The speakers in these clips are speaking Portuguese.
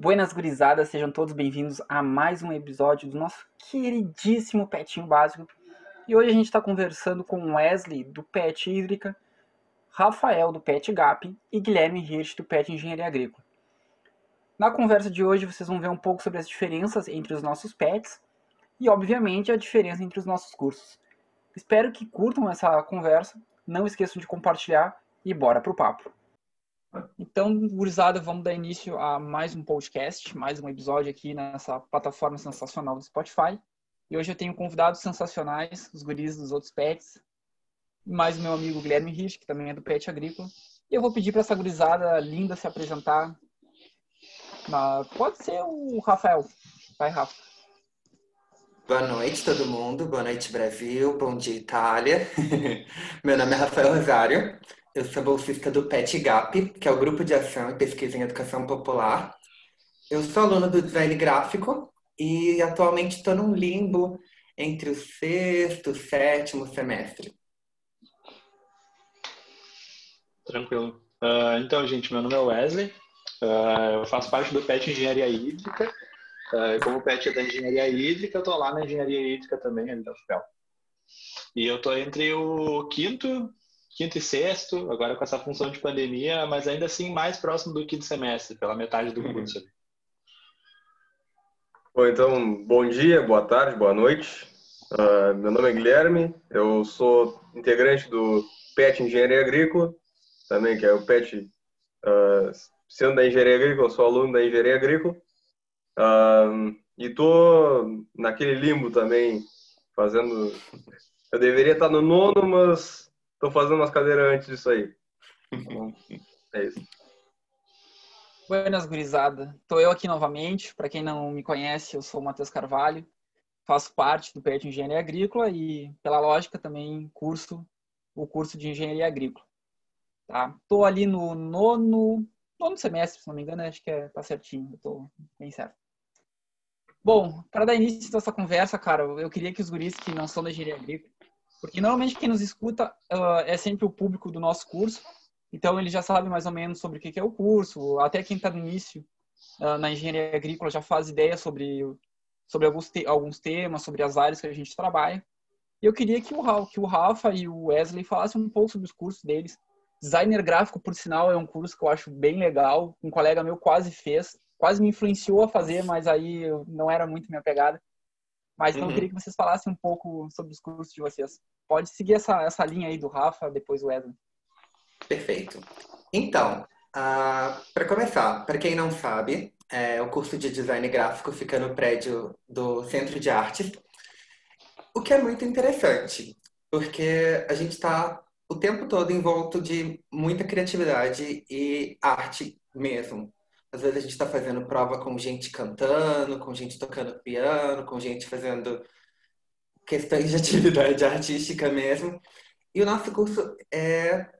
Buenas gurizadas, sejam todos bem-vindos a mais um episódio do nosso queridíssimo Petinho Básico. E hoje a gente está conversando com Wesley, do Pet Hídrica, Rafael, do Pet GAP e Guilherme Hirsch, do Pet Engenharia Agrícola. Na conversa de hoje vocês vão ver um pouco sobre as diferenças entre os nossos pets e, obviamente, a diferença entre os nossos cursos. Espero que curtam essa conversa, não esqueçam de compartilhar e bora pro papo. Então, gurizada, vamos dar início a mais um podcast, mais um episódio aqui nessa plataforma sensacional do Spotify. E hoje eu tenho convidados sensacionais, os guris dos outros pets, mais o meu amigo Guilherme Rich, que também é do Pet Agrícola. E eu vou pedir para essa gurizada linda se apresentar, Pode ser o Rafael. Vai, Rafa. Boa noite, todo mundo. Boa noite, Brasil. Bom dia, Itália. Meu nome é Rafael Rosário. Eu sou bolsista do PET GAP, que é o Grupo de Ação e Pesquisa em Educação Popular. Eu sou aluno do design gráfico e atualmente estou num limbo entre o sexto e sétimo semestre. Tranquilo. Uh, então, gente, meu nome é Wesley, Uh, eu faço parte do PET Engenharia Hídrica. Uh, como o PET é da Engenharia Hídrica, eu estou lá na Engenharia Hídrica também, ali da UFPEL. E eu estou entre o quinto, quinto e sexto, agora com essa função de pandemia, mas ainda assim mais próximo do quinto semestre, pela metade do curso. Ali. Bom, então, bom dia, boa tarde, boa noite. Uh, meu nome é Guilherme, eu sou integrante do PET Engenharia Agrícola, também que é o PET uh, sendo da engenharia agrícola, sou aluno da engenharia agrícola. e tô naquele limbo também, fazendo. Eu deveria estar no nono, mas estou fazendo umas cadeiras antes disso aí. Então, é isso. Buenas, gurizada. Estou eu aqui novamente. Para quem não me conhece, eu sou o Matheus Carvalho. Faço parte do PET Engenharia Agrícola e, pela lógica, também curso o curso de Engenharia Agrícola. Estou tá? ali no nono, nono semestre, se não me engano, acho que é, tá certinho, eu tô bem certo. Bom, para dar início a essa conversa, cara, eu queria que os guris que não são da engenharia agrícola, porque normalmente quem nos escuta uh, é sempre o público do nosso curso, então ele já sabe mais ou menos sobre o que é o curso, até quem está no início uh, na engenharia agrícola já faz ideia sobre, sobre alguns, te alguns temas, sobre as áreas que a gente trabalha. E eu queria que o, que o Rafa e o Wesley falassem um pouco sobre os cursos deles, Designer gráfico, por sinal, é um curso que eu acho bem legal. Um colega meu quase fez, quase me influenciou a fazer, mas aí não era muito minha pegada. Mas então uhum. eu queria que vocês falassem um pouco sobre os cursos de vocês. Pode seguir essa, essa linha aí do Rafa, depois o Edwin. Perfeito. Então, uh, para começar, para quem não sabe, é, o curso de design gráfico fica no prédio do Centro de Artes, o que é muito interessante, porque a gente está o tempo todo envolto de muita criatividade e arte mesmo. Às vezes a gente está fazendo prova com gente cantando, com gente tocando piano, com gente fazendo questões de atividade artística mesmo. E o nosso curso é,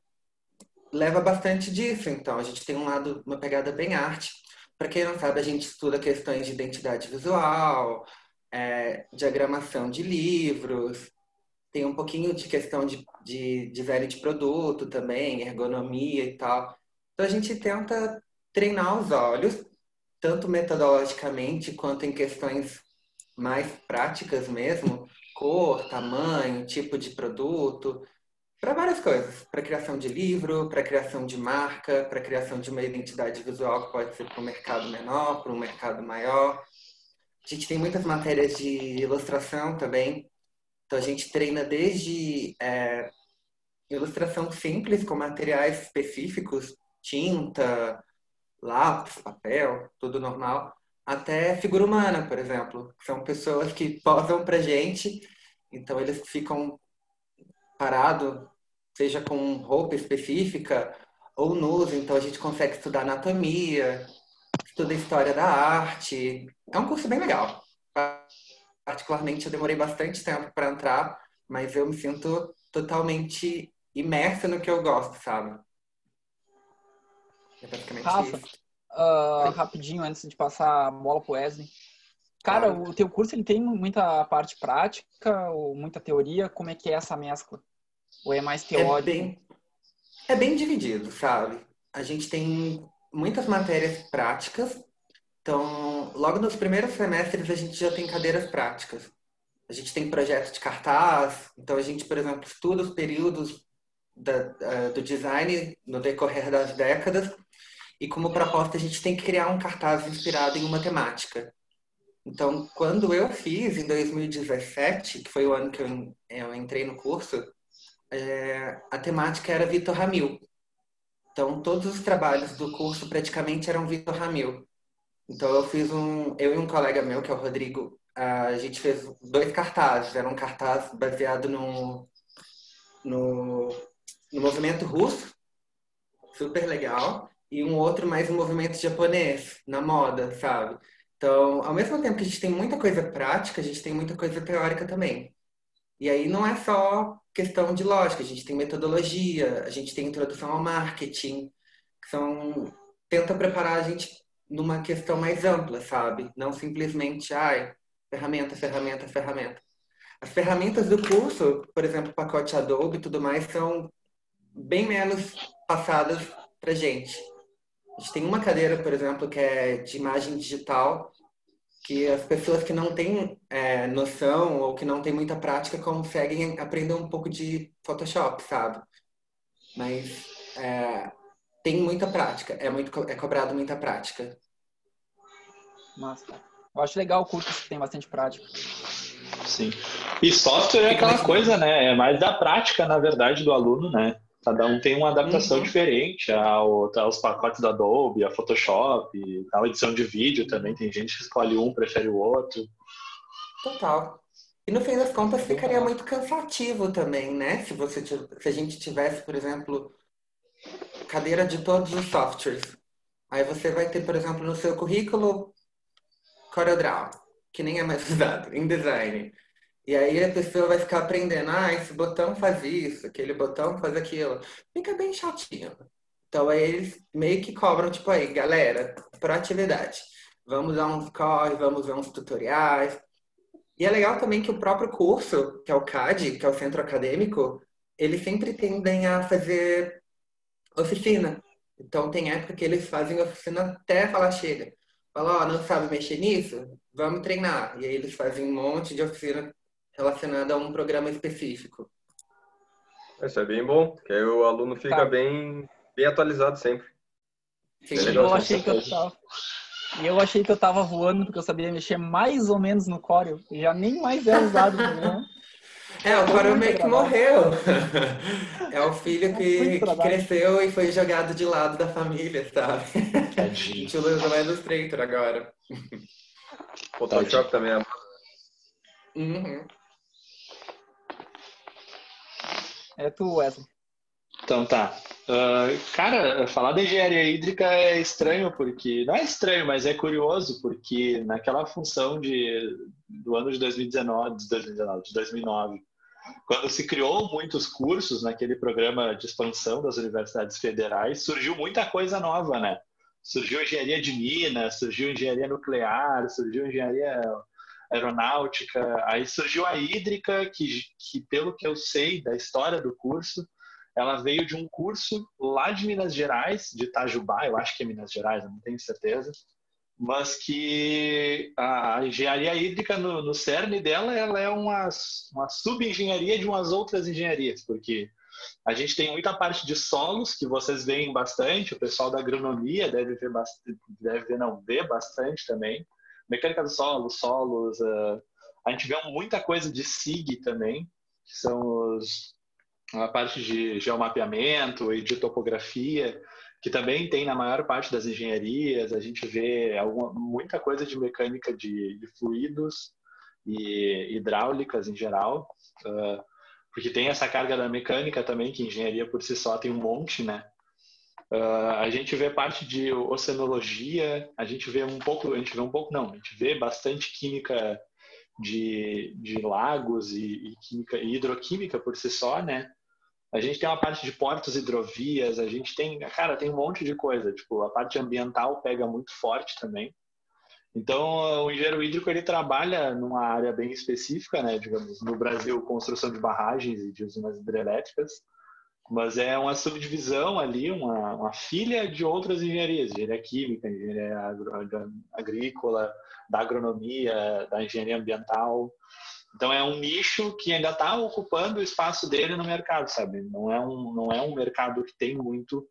leva bastante disso. Então, a gente tem um lado, uma pegada bem arte. Para quem não sabe, a gente estuda questões de identidade visual, é, diagramação de livros, tem um pouquinho de questão de, de design de produto também, ergonomia e tal. Então a gente tenta treinar os olhos, tanto metodologicamente quanto em questões mais práticas mesmo, cor, tamanho, tipo de produto, para várias coisas, para criação de livro, para criação de marca, para criação de uma identidade visual que pode ser para um mercado menor, para um mercado maior. A gente tem muitas matérias de ilustração também, então a gente treina desde é, ilustração simples com materiais específicos, tinta, lápis, papel, tudo normal, até figura humana, por exemplo. São pessoas que posam pra gente, então eles ficam parados, seja com roupa específica ou nus, então a gente consegue estudar anatomia, estuda história da arte. É um curso bem legal particularmente, eu demorei bastante tempo para entrar, mas eu me sinto totalmente imersa no que eu gosto, sabe? É basicamente Rafa, isso. Uh, rapidinho, antes de passar a bola pro Wesley. Cara, claro. o teu curso ele tem muita parte prática ou muita teoria? Como é que é essa mescla? Ou é mais teórico? É bem, é bem dividido, sabe? A gente tem muitas matérias práticas Então, logo nos primeiros semestres, a gente já tem cadeiras práticas. A gente tem projeto de cartaz, então a gente, por exemplo, estuda os períodos da, uh, do design no decorrer das décadas e como proposta a gente tem que criar um cartaz inspirado em uma temática. Então, quando eu fiz em 2017, que foi o ano que eu, eu entrei no curso, é, a temática era Vitor Ramil. Então, todos os trabalhos do curso praticamente eram Vitor Ramil. Então, eu fiz um, eu e um colega meu, que é o Rodrigo, a gente fez dois cartazes. Era um cartaz baseado no, no, no movimento russo, super legal, e um outro mais um movimento japonês, na moda, sabe? Então, ao mesmo tempo que a gente tem muita coisa prática, a gente tem muita coisa teórica também. E aí não é só questão de lógica, a gente tem metodologia, a gente tem introdução ao marketing, que são tenta preparar a gente numa questão mais ampla, sabe? Não simplesmente, ai, ferramenta, ferramenta, ferramenta. As ferramentas do curso, por exemplo, pacote Adobe e tudo mais, são bem menos passadas pra gente. A gente tem uma cadeira, por exemplo, que é de imagem digital, que as pessoas que não têm é, noção ou que não têm muita prática conseguem aprender um pouco de Photoshop, sabe? Mas é, tem muita prática, é muito é cobrado muita prática. Massa. Eu acho legal o curso que tem bastante prática. Sim. E software é aquela coisa, né? É mais da prática, na verdade, do aluno, né? Cada um tem uma adaptação uhum. diferente ao, aos pacotes da Adobe, a Photoshop, a edição de vídeo também. Tem gente que escolhe um, prefere o outro. Total. E no fim das contas ficaria muito cansativo também, né? Se, você, se a gente tivesse, por exemplo, cadeira de todos os softwares. Aí você vai ter, por exemplo, no seu currículo CorelDRAW, que nem é mais usado, em design. E aí a pessoa vai ficar aprendendo, ah, esse botão faz isso, aquele botão faz aquilo. Fica bem chatinho. Então aí eles meio que cobram, tipo aí, galera, proatividade. Vamos dar uns corre, vamos ver uns tutoriais. E é legal também que o próprio curso, que é o CAD, que é o centro acadêmico, eles sempre tendem a fazer oficina. Então tem época que eles fazem oficina até falar chega. Fala, ó, oh, não sabe mexer nisso? Vamos treinar. E aí eles fazem um monte de oficina relacionada a um programa específico. Isso é bem bom, que aí o aluno fica tá. bem, bem atualizado sempre. Sim, é eu achei que eu tava... E eu achei que eu tava voando porque eu sabia mexer mais ou menos no Corel. Já nem mais é usado né? É, o Corel meio que morreu. É o filho que, que, cresceu e foi jogado de lado da família, sabe? A gente usa mais Illustrator agora. Photoshop também é. Uhum. É tu, Wesley. Então tá. Uh, cara, falar da engenharia hídrica é estranho, porque. Não é estranho, mas é curioso, porque naquela função de, do ano de 2019, de 2019, de 2009, quando se criou muitos cursos naquele programa de expansão das universidades federais, surgiu muita coisa nova, né? Surgiu engenharia de minas, surgiu engenharia nuclear, surgiu engenharia aeronáutica, aí surgiu a hídrica, que, que pelo que eu sei da história do curso, ela veio de um curso lá de Minas Gerais, de Itajubá, eu acho que é Minas Gerais, não tenho certeza, mas que a engenharia hídrica no, no cerne dela ela é uma, uma sub-engenharia de umas outras engenharias, porque a gente tem muita parte de solos que vocês veem bastante, o pessoal da agronomia deve ver deve ver, não ver bastante também mecânica do solo, solos. Uh, a gente vê muita coisa de SIG também, que são os, a parte de geomapeamento e de topografia, que também tem na maior parte das engenharias. A gente vê alguma, muita coisa de mecânica de, de fluidos e hidráulicas em geral, uh, porque tem essa carga da mecânica também, que engenharia por si só tem um monte, né? Uh, a gente vê parte de oceanologia, a gente vê um pouco, a gente vê um pouco não, a gente vê bastante química de, de lagos e, e química e hidroquímica por si só, né? A gente tem uma parte de portos hidrovias, a gente tem, cara, tem um monte de coisa, tipo, a parte ambiental pega muito forte também. Então, o engenheiro hídrico ele trabalha numa área bem específica, né, digamos, no Brasil, construção de barragens e de usinas hidrelétricas mas é uma subdivisão ali, uma, uma filha de outras engenharias, engenharia química, engenharia agrícola, da agronomia, da engenharia ambiental. Então é um nicho que ainda está ocupando o espaço dele no mercado, sabe? Não é um não é um mercado que tem muito,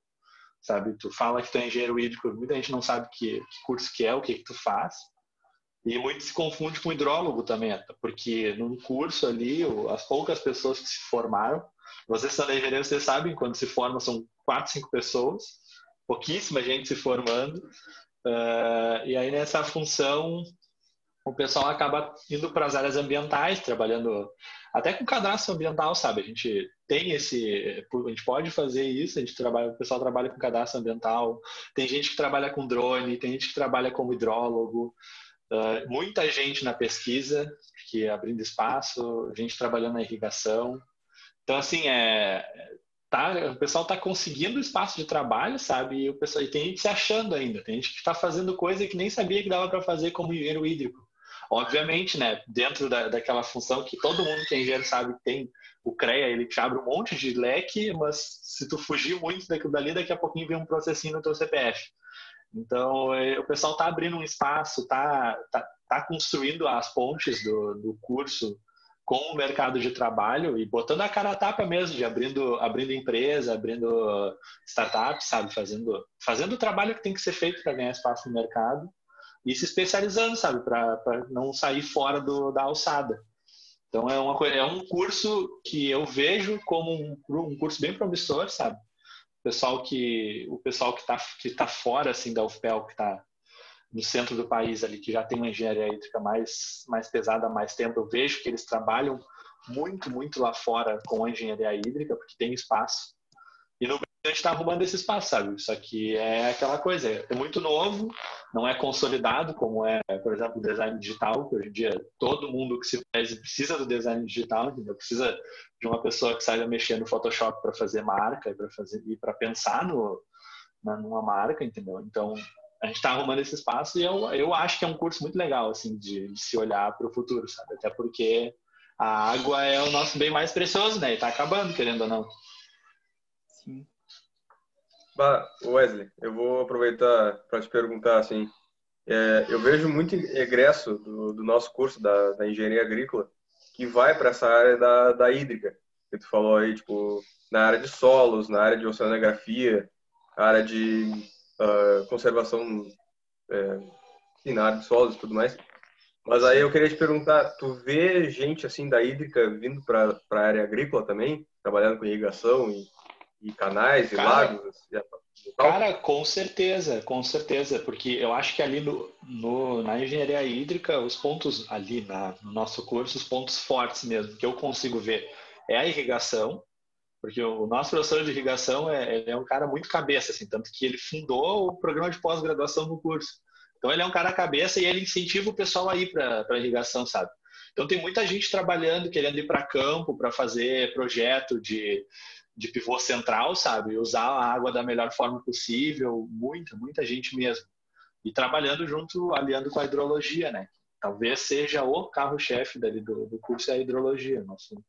sabe? Tu fala que tu é engenheiro hídrico, muita gente não sabe que, que curso que é, o que que tu faz. E muito se confunde com hidrólogo também, porque num curso ali, as poucas pessoas que se formaram, vocês da engenharia, vocês sabem, quando se forma são quatro, cinco pessoas, pouquíssima gente se formando. Uh, e aí nessa função o pessoal acaba indo para as áreas ambientais, trabalhando até com cadastro ambiental, sabe? A gente tem esse, a gente pode fazer isso, a gente trabalha, o pessoal trabalha com cadastro ambiental, tem gente que trabalha com drone, tem gente que trabalha como hidrólogo, uh, muita gente na pesquisa, que abrindo espaço, gente trabalhando na irrigação. Então, assim, é, tá, o pessoal está conseguindo espaço de trabalho, sabe? E, o pessoal, e tem gente se achando ainda, tem gente que está fazendo coisa que nem sabia que dava para fazer como engenheiro hídrico. Obviamente, né, dentro da, daquela função que todo mundo que é engenheiro sabe que tem, o CREA, ele te abre um monte de leque, mas se tu fugir muito daquilo dali, daqui a pouquinho vem um processinho no teu CPF. Então, é, o pessoal está abrindo um espaço, está tá, tá construindo as pontes do, do curso com o mercado de trabalho e botando a cara a tapa mesmo, de abrindo, abrindo empresa, abrindo startups, sabe, fazendo, fazendo o trabalho que tem que ser feito para ganhar espaço no mercado e se especializando, sabe, para não sair fora do, da alçada. Então é, uma, é um curso que eu vejo como um, um curso bem promissor, sabe? O pessoal que o pessoal que está que tá fora assim da UFPEL, que está no centro do país ali, que já tem uma engenharia hídrica mais mais pesada há mais tempo, eu vejo que eles trabalham muito, muito lá fora com a engenharia hídrica, porque tem espaço. E no a gente está arrumando esse espaço, sabe? Isso aqui é aquela coisa, é muito novo, não é consolidado, como é, por exemplo, o design digital, que hoje em dia todo mundo que se faz precisa do design digital, entendeu? Precisa de uma pessoa que saiba mexer no Photoshop para fazer marca e para fazer e para pensar no, na, numa marca, entendeu? Então a gente está arrumando esse espaço e eu, eu acho que é um curso muito legal, assim, de, de se olhar para o futuro, sabe? Até porque a água é o nosso bem mais precioso, né? E está acabando, querendo ou não. Sim. Bah, Wesley, eu vou aproveitar para te perguntar assim. É, eu vejo muito egresso do, do nosso curso da, da, engenharia agrícola que vai para essa área da, da hídrica que tu falou aí, tipo na área de solos, na área de oceanografia, área de uh, conservação, é, de solos e tudo mais. Mas aí eu queria te perguntar, tu vê gente assim da hídrica vindo para a área agrícola também, trabalhando com irrigação e e canais e cara, lagos? Cara, com certeza, com certeza, porque eu acho que ali no, no, na engenharia hídrica, os pontos ali na, no nosso curso, os pontos fortes mesmo, que eu consigo ver, é a irrigação, porque o nosso professor de irrigação é, é um cara muito cabeça, assim, tanto que ele fundou o programa de pós-graduação no curso. Então ele é um cara cabeça e ele incentiva o pessoal a ir para a irrigação, sabe? Então tem muita gente trabalhando, querendo ir para campo para fazer projeto de de pivô central, sabe? Usar a água da melhor forma possível, muita, muita gente mesmo. E trabalhando junto, aliando com a hidrologia, né? Talvez seja o carro-chefe do, do curso é a hidrologia, nosso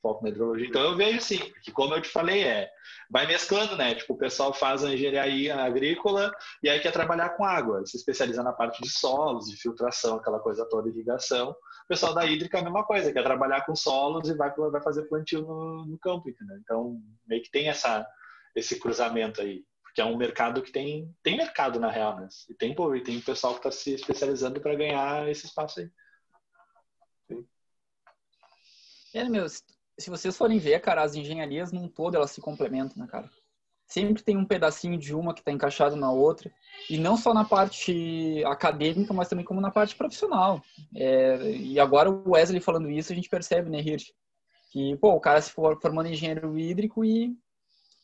foco na hidrologia. Então eu vejo sim, porque como eu te falei, é vai mesclando, né? Tipo, o pessoal faz a engenharia agrícola e aí quer trabalhar com água, se especializa na parte de solos, de filtração, aquela coisa toda, irrigação pessoal da hídrica é a mesma coisa, quer trabalhar com solos e vai, vai fazer plantio no, no campo, entendeu? Então, meio que tem essa, esse cruzamento aí. Porque é um mercado que tem, tem mercado, na real, né? E tem, pô, e tem pessoal que está se especializando para ganhar esse espaço aí. Sim. É, meu, se vocês forem ver, cara, as engenharias num todo, elas se complementam, né, cara? sempre tem um pedacinho de uma que está encaixado na outra e não só na parte acadêmica, mas também como na parte profissional. É, e agora o Wesley falando isso, a gente percebe, né, Hirsch, que pô, o cara se for formando engenheiro hídrico e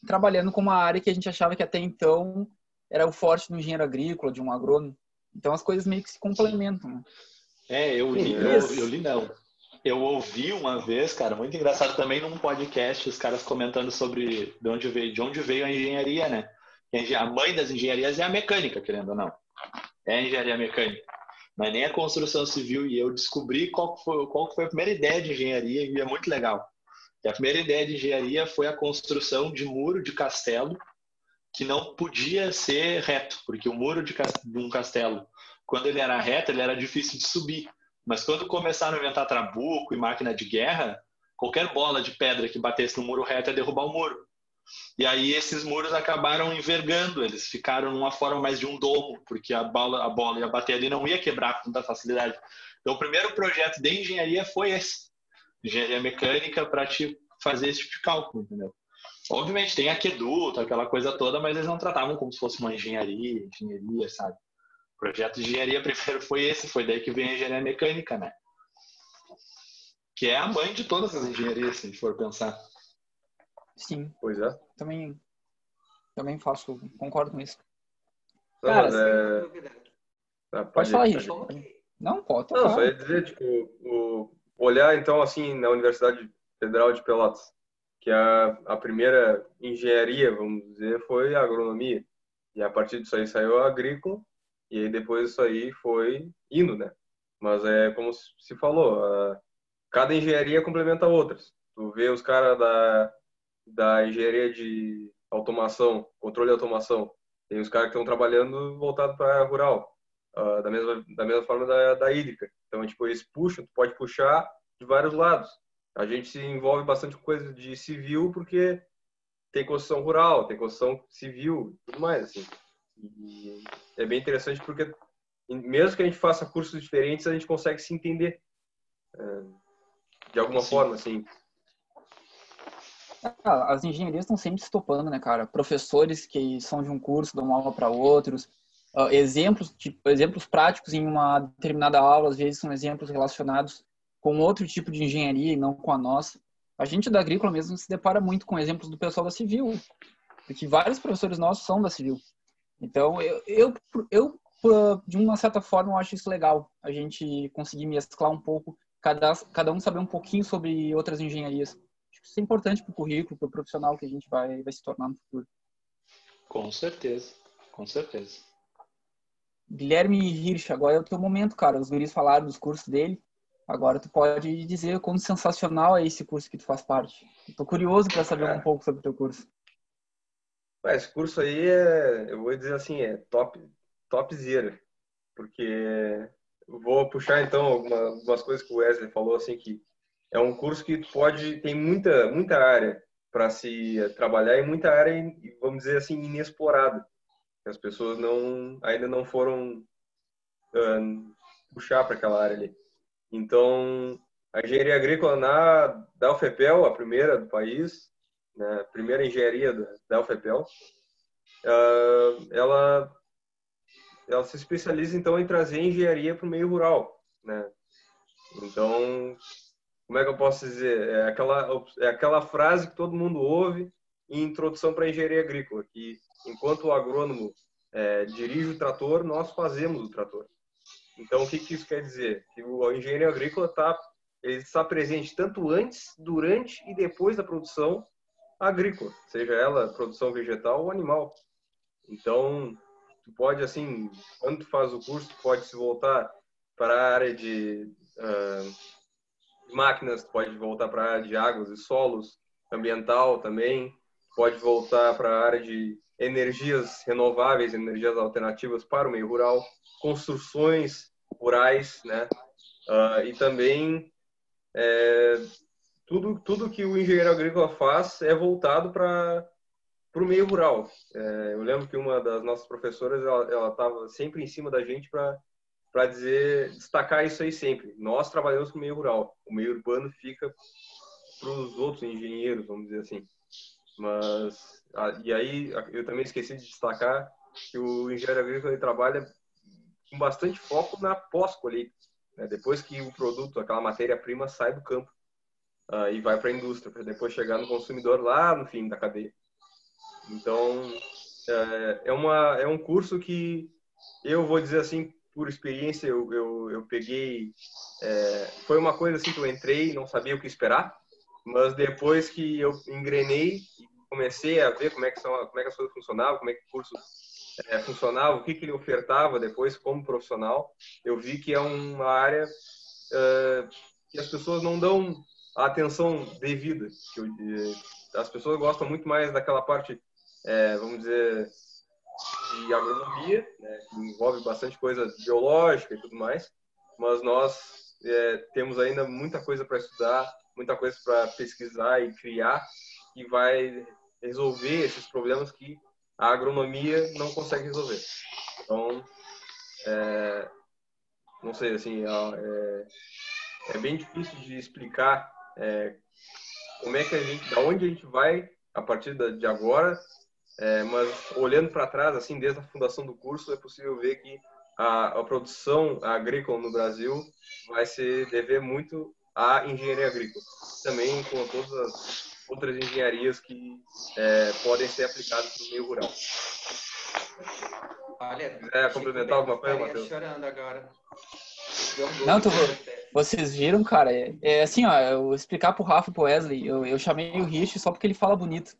trabalhando com uma área que a gente achava que até então era o forte do engenheiro agrícola, de um agrônomo. Então as coisas meio que se complementam. Né? É, eu li, eu, eu li não eu ouvi uma vez, cara, muito engraçado também num podcast, os caras comentando sobre de onde veio, de onde veio a engenharia, né? A mãe das engenharias é a mecânica, querendo ou não. É a engenharia mecânica. Mas nem a construção civil. E eu descobri qual foi, qual foi a primeira ideia de engenharia e é muito legal. E a primeira ideia de engenharia foi a construção de muro de castelo que não podia ser reto, porque o muro de um castelo, quando ele era reto, ele era difícil de subir. Mas quando começaram a inventar trabuco e máquina de guerra, qualquer bola de pedra que batesse no muro reto ia derrubar o muro. E aí esses muros acabaram envergando, eles ficaram numa forma mais de um domo, porque a bola, a bola ia bater ali não ia quebrar com tanta facilidade. Então o primeiro projeto de engenharia foi esse, engenharia mecânica para te fazer esse tipo de cálculo, entendeu? Obviamente tem aqueduto, aquela coisa toda, mas eles não tratavam como se fosse uma engenharia, engenharia, sabe? O projeto de engenharia primeiro foi esse, foi daí que veio a engenharia mecânica, né? Que é a mãe de todas as engenharias, se a gente for pensar. Sim. Pois é. Também, também faço, concordo com isso. Não, Cara, é... Ah, Pode ir, falar, pode Richard. ir. Não, pode Não, tocar. só ia dizer, tipo, o, olhar então assim na Universidade Federal de Pelotas, que a, a primeira engenharia, vamos dizer, foi a agronomia. E a partir disso aí saiu a agrícola, e aí depois isso aí foi indo, né? Mas é como se falou, a, cada engenharia complementa outras. Tu vê os caras da, da engenharia de automação, controle de automação, tem os caras que estão trabalhando voltado para rural, ah, da mesma da mesma forma da, da hídrica. Então, tipo, eles puxam, tu pode puxar de vários lados. A gente se envolve bastante com coisa de civil porque tem construção rural, tem construção civil, tudo mais assim. E é bem interessante porque mesmo que a gente faça cursos diferentes, a gente consegue se entender eh, de alguma Sim. forma, assim. Ah, As engenharias estão sempre se topando, né, cara? Professores que são de um curso dão aula para outros. Ah, exemplos, tipo, exemplos práticos em uma determinada aula, às vezes são exemplos relacionados com outro tipo de engenharia e não com a nossa. A gente da agrícola mesmo se depara muito com exemplos do pessoal da civil, porque vários professores nossos são da civil. Então, eu, eu, eu ah, de uma certa forma, eu acho isso legal, a gente conseguir mesclar um pouco, cada, cada um saber um pouquinho sobre outras engenharias. Acho que isso é importante para o currículo, para o profissional que a gente vai, vai se tornar no futuro. Com certeza, com certeza. Guilherme Hirsch, agora é o teu momento, cara. Os guris falaram dos cursos dele. Agora tu pode dizer quão sensacional é esse curso que tu faz parte. Estou curioso para saber um pouco sobre o teu curso. Esse curso aí é, eu vou dizer assim, é top, topzera, porque vou puxar então alguma- algumas coisas que o Wesley falou assim que é um curso que pode tem muita muita área para se trabalhar e muita área vamos dizer assim inexplorada as pessoas não ainda não foram ahn, puxar para aquela área ali. Então a engenharia agrícola na da UFPEL, a primeira do país, né, primeira engenharia da, UFPEL, ah, ela ela se especializa então em trazer engenharia para o meio rural, né? Então, como é que eu posso dizer? É aquela é aquela frase que todo mundo ouve em introdução para a engenharia agrícola, que enquanto o agrônomo é, dirige o trator, nós fazemos o trator. Então, o que, que isso quer dizer? Que o engenheiro agrícola tá ele está presente tanto antes, durante e depois da produção agrícola, seja ela produção vegetal ou animal. Então, tu pode assim, quando tu faz o curso, tu pode se voltar para a área de ah, máquinas, tu pode voltar para a área de águas e solos, ambiental também, pode voltar para a área de energias renováveis, energias alternativas para o meio rural, construções rurais, né? Ah, e também é, tudo tudo que o engenheiro agrícola faz é voltado para o meio rural. É, eu lembro que uma das nossas professoras ela estava sempre em cima da gente para dizer destacar isso aí sempre. Nós trabalhamos com o meio rural. O meio urbano fica para os outros engenheiros, vamos dizer assim. Mas e aí eu também esqueci de destacar que o engenheiro agrícola ele trabalha com bastante foco na pós-colheita. Né? Depois que o produto, aquela matéria-prima sai do campo ah, e vai para a indústria, para depois chegar no consumidor lá no fim da cadeia. Então, é, é, uma, é um curso que eu vou dizer assim, por experiência, eu, eu, eu peguei. É, foi uma coisa assim que eu entrei, não sabia o que esperar, mas depois que eu engrenei comecei a ver como é que, são, como é que as coisas funcionavam, como é que o curso é, funcionava, o que, que ele ofertava depois como profissional, eu vi que é uma área é, que as pessoas não dão a atenção devida. As pessoas gostam muito mais daquela parte, é, vamos dizer, de agronomia, né, que envolve bastante coisa biológica e tudo mais, mas nós é, temos ainda muita coisa para estudar, muita coisa para pesquisar e criar, que vai resolver esses problemas que a agronomia não consegue resolver. Então, é, não sei, assim, é, é, bem difícil de explicar é, como é que a gente, da onde a gente vai a partir de agora, é, mas olhando para trás, assim, desde a fundação do curso, é possível ver que a, a produção agrícola no Brasil vai se dever muito à engenharia agrícola, também com todas as outras engenharias que é, podem ser aplicadas no meio rural. Olha, é complementar alguma coisa, Matheus? chorando agora. Não, tu, vocês viram, cara? É, é, assim, ó, eu explicar pro Rafa e pro Wesley, eu, eu chamei o Rich só porque ele fala bonito.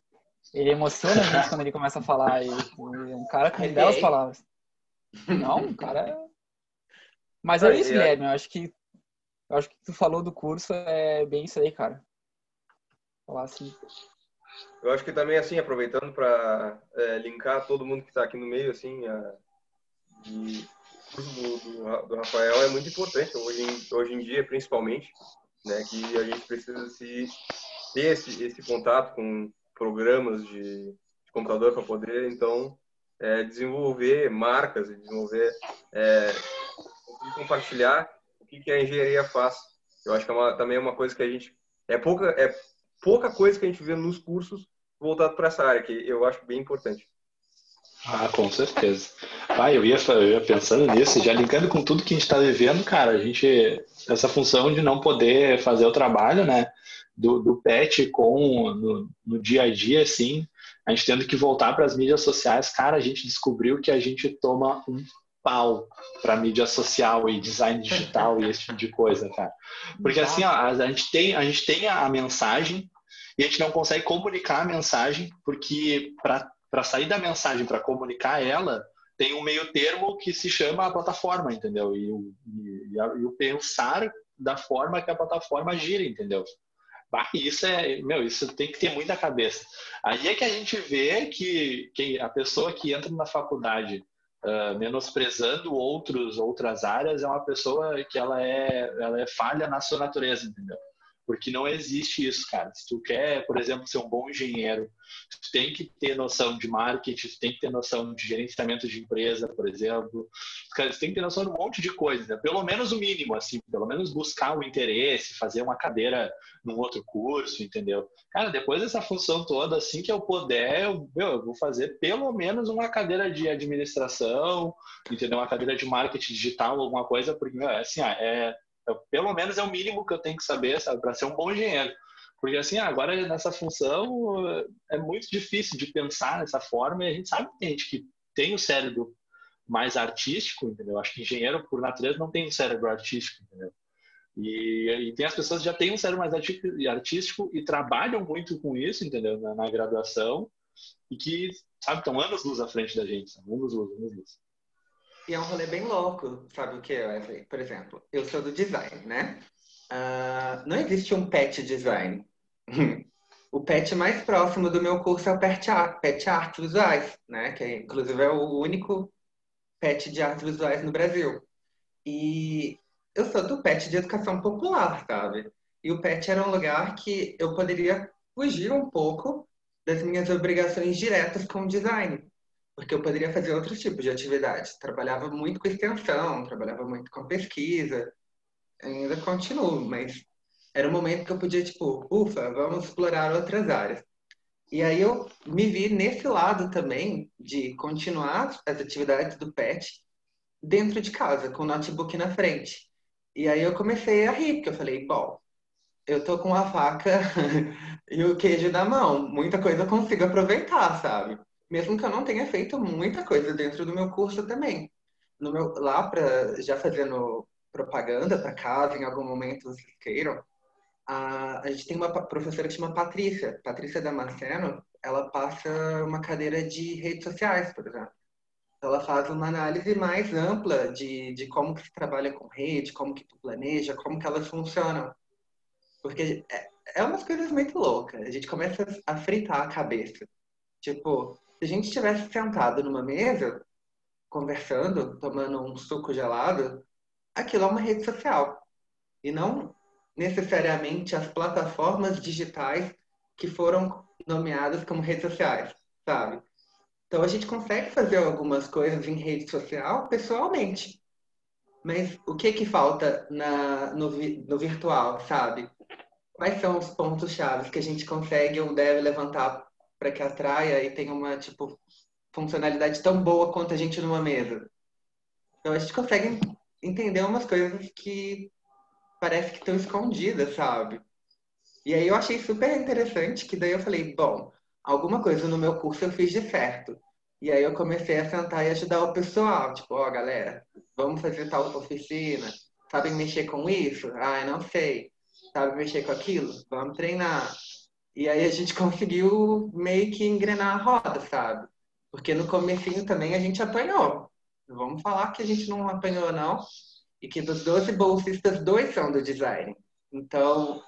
Ele emociona a gente quando ele começa a falar. Ele, é um cara com belas palavras. Não, o cara é... Mas é isso, Guilherme. Eu acho que eu acho que tu falou do curso é bem isso aí, cara. Falar assim. Eu acho que também, assim, aproveitando para é, linkar todo mundo que está aqui no meio, assim, a, de, do, do, Rafael é muito importante, hoje em, hoje em dia, principalmente, né, que a gente precisa se, ter esse, esse contato com programas de, de computador para poder, então, é, desenvolver marcas e desenvolver, é, compartilhar o que, que a engenharia faz. Eu acho que é uma, também é uma coisa que a gente é pouca é pouca coisa que a gente vê nos cursos voltado para essa área, que eu acho bem importante. Ah, com certeza. Ah, eu ia, eu ia pensando nisso, já linkando com tudo que a gente está vivendo, cara, a gente, essa função de não poder fazer o trabalho, né, do, do pet com, no, no dia a dia, assim, a gente tendo que voltar para as mídias sociais, cara, a gente descobriu que a gente toma um pau para mídia social e design digital e esse tipo de coisa, cara. Porque assim, ó, a, gente tem a gente tem a mensagem e a gente não consegue comunicar a mensagem porque para sair da mensagem para comunicar ela tem um meio termo que se chama a plataforma, entendeu? E e, e o pensar da forma que a plataforma gira, entendeu? Bah, isso é, meu, isso tem que ter muita cabeça. Aí é que a gente vê que, que a pessoa que entra na faculdade uh, menosprezando outros outras áreas é uma pessoa que ela é ela é falha na sua natureza, entendeu? Porque não existe isso, cara. Se tu quer, por exemplo, ser um bom engenheiro, tu tem que ter noção de marketing, tu tem que ter noção de gerenciamento de empresa, por exemplo. Cara, tu tem que ter noção de um monte de coisas, né? Pelo menos o mínimo, assim, pelo menos buscar o interesse, fazer uma cadeira num outro curso, entendeu? Cara, depois dessa função toda, assim que eu puder, eu, meu, eu vou fazer pelo menos uma cadeira de administração, entendeu? Uma cadeira de marketing digital, alguma coisa, porque, meu, é assim, é pelo menos é o mínimo que eu tenho que saber, sabe, para ser um bom engenheiro. Porque assim, agora nessa função é muito difícil de pensar nessa forma e a gente sabe que tem gente que tem o cérebro mais artístico, entendeu? Acho que engenheiro, por natureza, não tem um cérebro artístico, entendeu? E, e tem as pessoas que já têm um cérebro mais artístico e trabalham muito com isso, entendeu? Na, na graduação e que, sabe, estão anos luz à frente da gente, anos luz, anos luz. E é um rolê bem louco, sabe o que, Wesley? Por exemplo, eu sou do design, né? Uh, não existe um pet design. o pet mais próximo do meu curso é o pet, art, pet visuais, né? Que é, inclusive é o único pet de artes visuais no Brasil. E eu sou do pet de educação popular, sabe? E o pet era um lugar que eu poderia fugir um pouco das minhas obrigações diretas com o design porque eu poderia fazer outros tipos de atividades. Trabalhava muito com extensão, trabalhava muito com pesquisa, ainda continuo, mas era um momento que eu podia, tipo, ufa, vamos explorar outras áreas. E aí eu me vi nesse lado também de continuar as atividades do PET dentro de casa, com o notebook na frente. E aí eu comecei a rir, porque eu falei, bom, eu tô com a faca e o queijo na mão, muita coisa eu consigo aproveitar, sabe? Mesmo que eu não tenha feito muita coisa dentro do meu curso também. No meu, lá, para já fazendo propaganda para casa, em algum momento vocês queiram, a, a gente tem uma professora que chama Patrícia, Patrícia Damasceno, ela passa uma cadeira de redes sociais, por exemplo. Ela faz uma análise mais ampla de, de como que se trabalha com rede, como que tu planeja, como que elas funcionam. Porque é, é umas coisas muito loucas. A gente começa a fritar a cabeça. Tipo, se a gente tivesse sentado numa mesa, conversando, tomando um suco gelado, aquilo é uma rede social. E não necessariamente as plataformas digitais que foram nomeadas como redes sociais, sabe? Então a gente consegue fazer algumas coisas em rede social pessoalmente. Mas o que que falta na, no, no virtual, sabe? Quais são os pontos chaves que a gente consegue ou deve levantar para que atraia e tenha uma tipo funcionalidade tão boa quanto a gente numa mesa? Então a gente consegue entender umas coisas que parece que estão escondidas, sabe? E aí eu achei super interessante que daí eu falei, bom, alguma coisa no meu curso eu fiz de certo. E aí eu comecei a sentar e ajudar o pessoal, tipo, ó, oh, galera, vamos fazer tal oficina, sabem mexer com isso? Ah, não sei. Sabe mexer com aquilo? Vamos treinar. E aí a gente conseguiu meio que engrenar a roda, sabe? Porque no comecinho também a gente apanhou. Vamos falar que a gente não apanhou, não. E que dos 12 bolsistas, dois são do design. Então,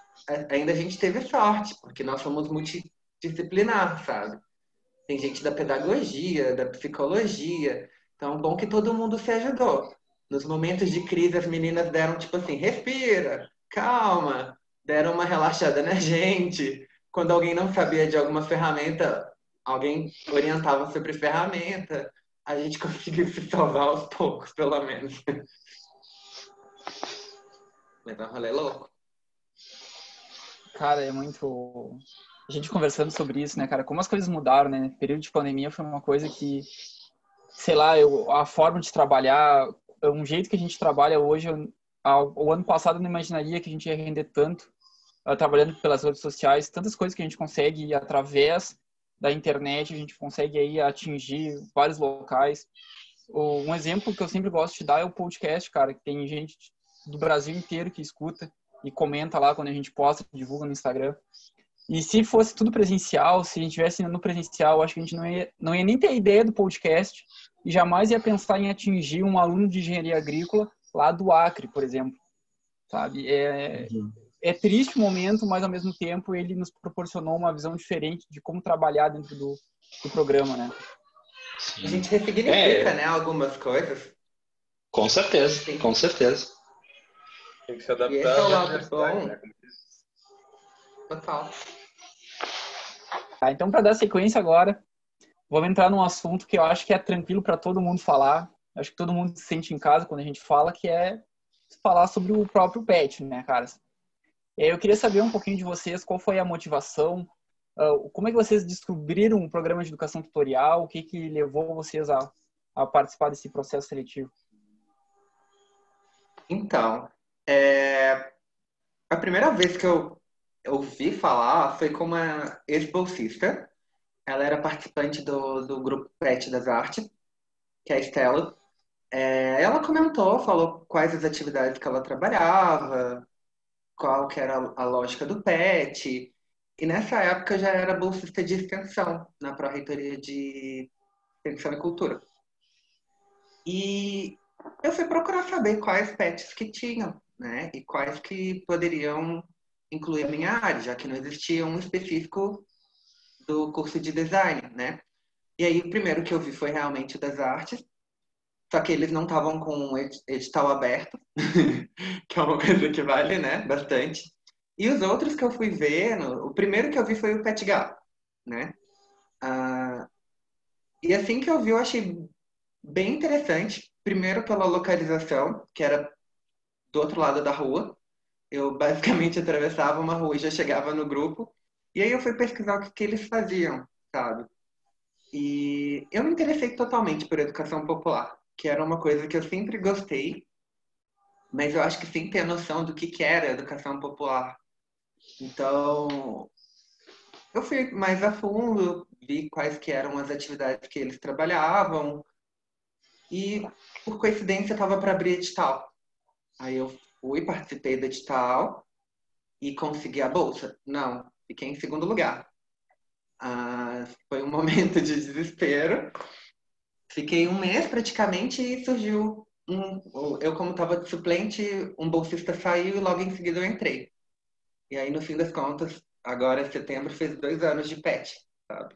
ainda a gente teve sorte, porque nós somos multidisciplinar, sabe? Tem gente da pedagogia, da psicologia. Então, bom que todo mundo se ajudou. Nos momentos de crise, as meninas deram tipo assim: respira, calma, deram uma relaxada na gente. Quando alguém não sabia de alguma ferramenta, alguém orientava sobre ferramenta. A gente conseguiu se salvar aos poucos, pelo menos. Mas é um rolê louco. Cara, é muito. A gente conversando sobre isso, né, cara? Como as coisas mudaram, né? Período de pandemia foi uma coisa que, sei lá, eu, a forma de trabalhar, um jeito que a gente trabalha hoje, o ano passado eu não imaginaria que a gente ia render tanto trabalhando pelas redes sociais, tantas coisas que a gente consegue através da internet, a gente consegue aí atingir vários locais. Um exemplo que eu sempre gosto de dar é o podcast, cara, que tem gente do Brasil inteiro que escuta e comenta lá quando a gente posta, divulga no Instagram. E se fosse tudo presencial, se a gente tivesse no presencial, acho que a gente não ia, não ia nem ter ideia do podcast e jamais ia pensar em atingir um aluno de engenharia agrícola lá do Acre, por exemplo. Sabe? É, uhum. É triste o momento, mas ao mesmo tempo ele nos proporcionou uma visão diferente de como trabalhar dentro do, do programa, né? A gente ressignifica, é... né, algumas coisas. Com certeza, Sim. com certeza. Tem que se adaptar. E esse é o lado bom. Né? Total. Tá, então, para dar sequência agora, vamos entrar num assunto que eu acho que é tranquilo para todo mundo falar. Acho que todo mundo se sente em casa quando a gente fala, que é falar sobre o próprio pet, né, cara? Eu queria saber um pouquinho de vocês, qual foi a motivação, como é que vocês descobriram o programa de educação tutorial, o que que levou vocês a, a participar desse processo seletivo? Então, é... A primeira vez que eu ouvi falar foi com uma ex-bolsista. Ela era participante do, do grupo PET das Artes, que é a Estela. É... ela comentou, falou quais as atividades que ela trabalhava, qual que era a lógica do PET. E nessa época eu já era bolsista de extensão na Pró-Reitoria de Extensão e Cultura. E eu fui procurar saber quais PETs que tinham né? E quais que poderiam incluir a minha área, já que não existia um específico do curso de design, né? E aí o primeiro que eu vi foi realmente o das artes, só que eles não estavam com edital aberto, que é uma coisa que vale, né? Bastante. E os outros que eu fui vendo, o primeiro que eu vi foi o Pet Gal, né? Ah, e assim que eu vi, eu achei bem interessante. Primeiro pela localização, que era do outro lado da rua. Eu basicamente atravessava uma rua e já chegava no grupo. E aí eu fui pesquisar o que, que eles faziam, sabe? E eu me interessei totalmente por educação popular, que era uma coisa que eu sempre gostei, mas eu acho que sem ter noção do que, que era educação popular. Então, eu fui mais a fundo, vi quais que eram as atividades que eles trabalhavam, e por coincidência estava para abrir edital. Aí eu fui, participei do edital e consegui a bolsa. Não, fiquei em segundo lugar. Ah, foi um momento de desespero. Fiquei um mês praticamente e surgiu um. Eu, como estava de suplente, um bolsista saiu e logo em seguida eu entrei. E aí, no fim das contas, agora em setembro fez dois anos de PET, sabe?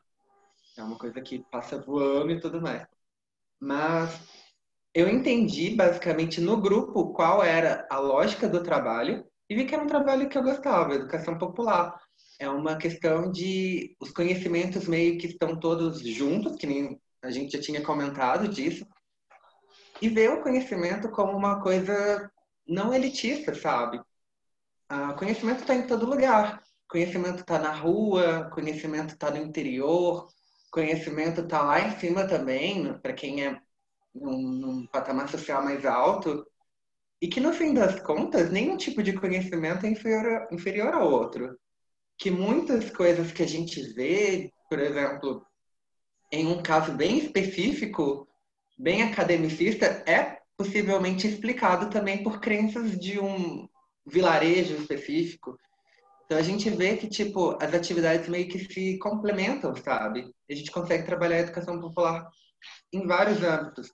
É uma coisa que passa voando e tudo mais. Mas eu entendi basicamente no grupo qual era a lógica do trabalho e vi que era um trabalho que eu gostava, educação popular. É uma questão de os conhecimentos meio que estão todos juntos, que nem a gente já tinha comentado disso, e ver o conhecimento como uma coisa não elitista, sabe? Ah, conhecimento está em todo lugar. Conhecimento está na rua, conhecimento está no interior, conhecimento está lá em cima também, para quem é num, num, patamar social mais alto. E que, no fim das contas, nenhum tipo de conhecimento é inferior, inferior ao outro. Que muitas coisas que a gente vê, por exemplo, em um caso bem específico, bem academicista, é possivelmente explicado também por crenças de um vilarejo específico. Então a gente vê que tipo as atividades meio que se complementam, sabe? A gente consegue trabalhar a educação popular em vários âmbitos.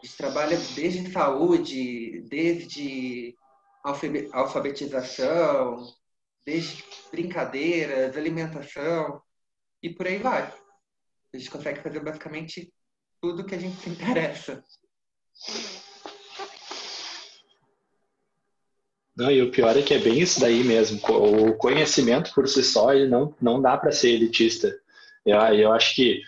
A gente trabalha desde saúde, desde alfabetização, desde brincadeiras, alimentação e por aí vai. A gente consegue fazer basicamente tudo que a gente se interessa. Não, e o pior é que é bem isso daí mesmo. O conhecimento por si só ele não, não dá para ser elitista. Eu, eu acho que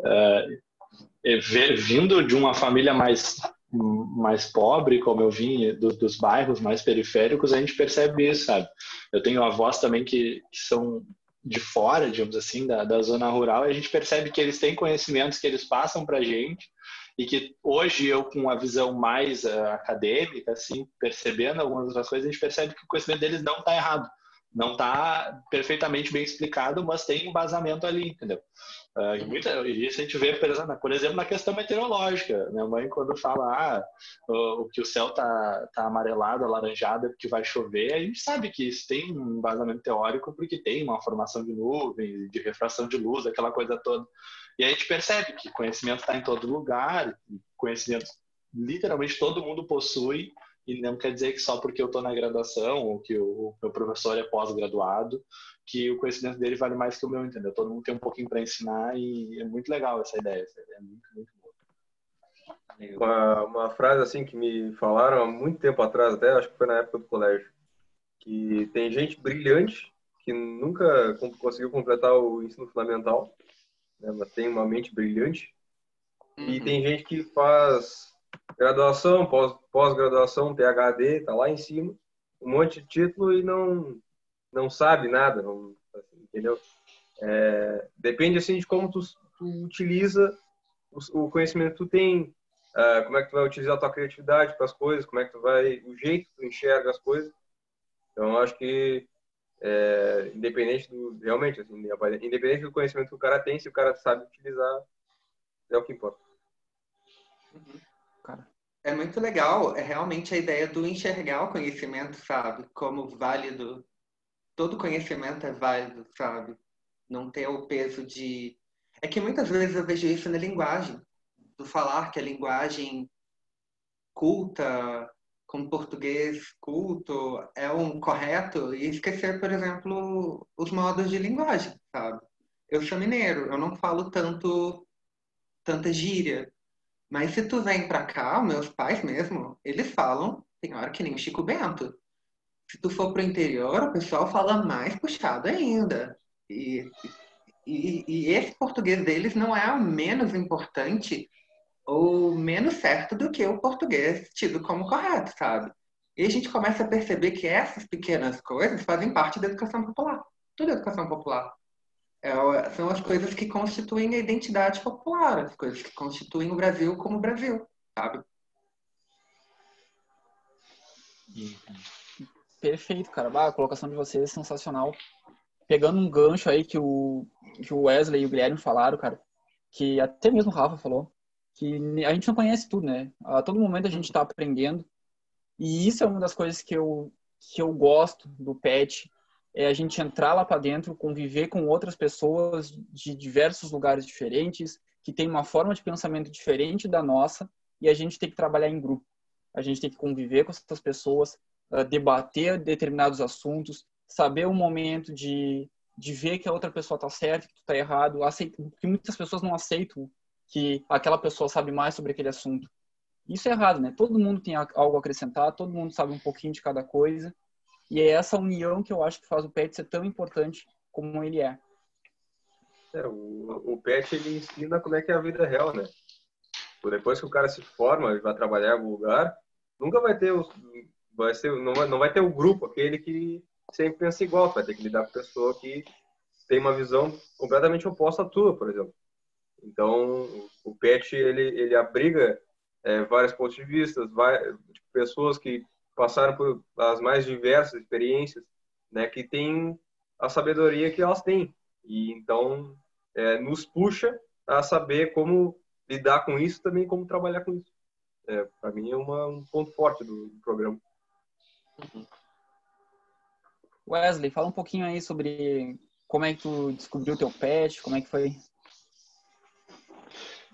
uh, vindo de uma família mais mais pobre, como eu vim do, dos bairros mais periféricos, a gente percebe isso, sabe? Eu tenho avós também que, que são de fora, digamos assim, da, da zona rural, e a gente percebe que eles têm conhecimentos que eles passam para a gente e que hoje eu com a visão mais uh, acadêmica, assim, percebendo algumas outras coisas, a gente percebe que o conhecimento deles não está errado, não está perfeitamente bem explicado, mas tem um vazamento ali, entendeu? Uh, e muita, isso a gente vê, por exemplo, na questão meteorológica. Minha mãe, quando fala ah, o, que o céu está tá amarelado, alaranjado, é porque vai chover, a gente sabe que isso tem um vazamento teórico, porque tem uma formação de nuvens, de refração de luz, aquela coisa toda. E a gente percebe que conhecimento está em todo lugar, conhecimento literalmente todo mundo possui, e não quer dizer que só porque eu estou na graduação ou que o meu professor é pós-graduado, que o conhecimento dele vale mais que o meu, entendeu? Todo mundo tem um pouquinho para ensinar e é muito legal essa ideia, essa ideia é muito, muito boa. Uma, uma frase assim que me falaram há muito tempo atrás, até acho que foi na época do colégio, que tem gente brilhante que nunca conseguiu completar o ensino fundamental, né, mas tem uma mente brilhante, uhum. e tem gente que faz graduação, pós-graduação, pós PhD, tá lá em cima, um monte de título e não não sabe nada, não, assim, entendeu? É, depende assim de como tu, tu utiliza o, o, conhecimento que tu tem, uh, como é que tu vai utilizar a tua criatividade para as coisas, como é que tu vai, o jeito que tu enxerga as coisas. Então, eu acho que é, independente do, realmente, assim, independente do conhecimento que o cara tem, se o cara sabe utilizar, é o que importa. Uhum. Cara. É muito legal, é realmente a ideia do enxergar o conhecimento, sabe, como válido todo conhecimento é válido, sabe? Não ter o peso de. É que muitas vezes eu vejo isso na linguagem. Do falar que a linguagem culta, com português culto, é um correto, e esquecer, por exemplo, os modos de linguagem, sabe? Eu sou mineiro, eu não falo tanto tanta gíria. Mas se tu vem pra cá, meus pais mesmo, eles falam, tem hora que nem Chico Bento. Se tu for para o interior, o pessoal fala mais puxado ainda. E, e, e esse português deles não é o menos importante ou menos certo do que o português tido como correto, sabe? E a gente começa a perceber que essas pequenas coisas fazem parte da educação popular. Tudo é educação popular. É, são as coisas que constituem a identidade popular, as coisas que constituem o Brasil como Brasil, sabe? Uhum. Perfeito, cara. Bah, a colocação de vocês é sensacional. Pegando um gancho aí que o, que o Wesley e o Guilherme falaram, cara, que até mesmo o Rafa falou, que a gente não conhece tudo, né? A todo momento a gente está aprendendo. E isso é uma das coisas que eu, que eu gosto do PET, é a gente entrar lá para dentro, conviver com outras pessoas de diversos lugares diferentes, que tem uma forma de pensamento diferente da nossa, e a gente tem que trabalhar em grupo. A gente tem que conviver com essas pessoas, debater determinados assuntos, saber o momento de, de ver que a outra pessoa está certa, que tu está errado, aceita, porque muitas pessoas não aceitam que aquela pessoa sabe mais sobre aquele assunto. Isso é errado, né? Todo mundo tem algo a acrescentar, todo mundo sabe um pouquinho de cada coisa. E é essa união que eu acho que faz o PET ser tão importante como ele é. é o, o PET ele ensina como é que é a vida real, né? Depois que o cara se forma e vai trabalhar em algum lugar, nunca vai ter os, vai ser não vai, não vai ter o grupo aquele que sempre pensa igual, vai ter que lidar com pessoa que tem uma visão completamente oposta à tua, por exemplo. Então, o PET ele ele abriga é, vários pontos de vista, vai, tipo, pessoas que passaram por as mais diversas experiências, né, que têm a sabedoria que elas têm. E então é, nos puxa a saber como lidar com isso também como trabalhar com isso. É, para mim é uma, um ponto forte do, do programa. Wesley, fala um pouquinho aí sobre como é que tu descobriu o teu pet, como é que foi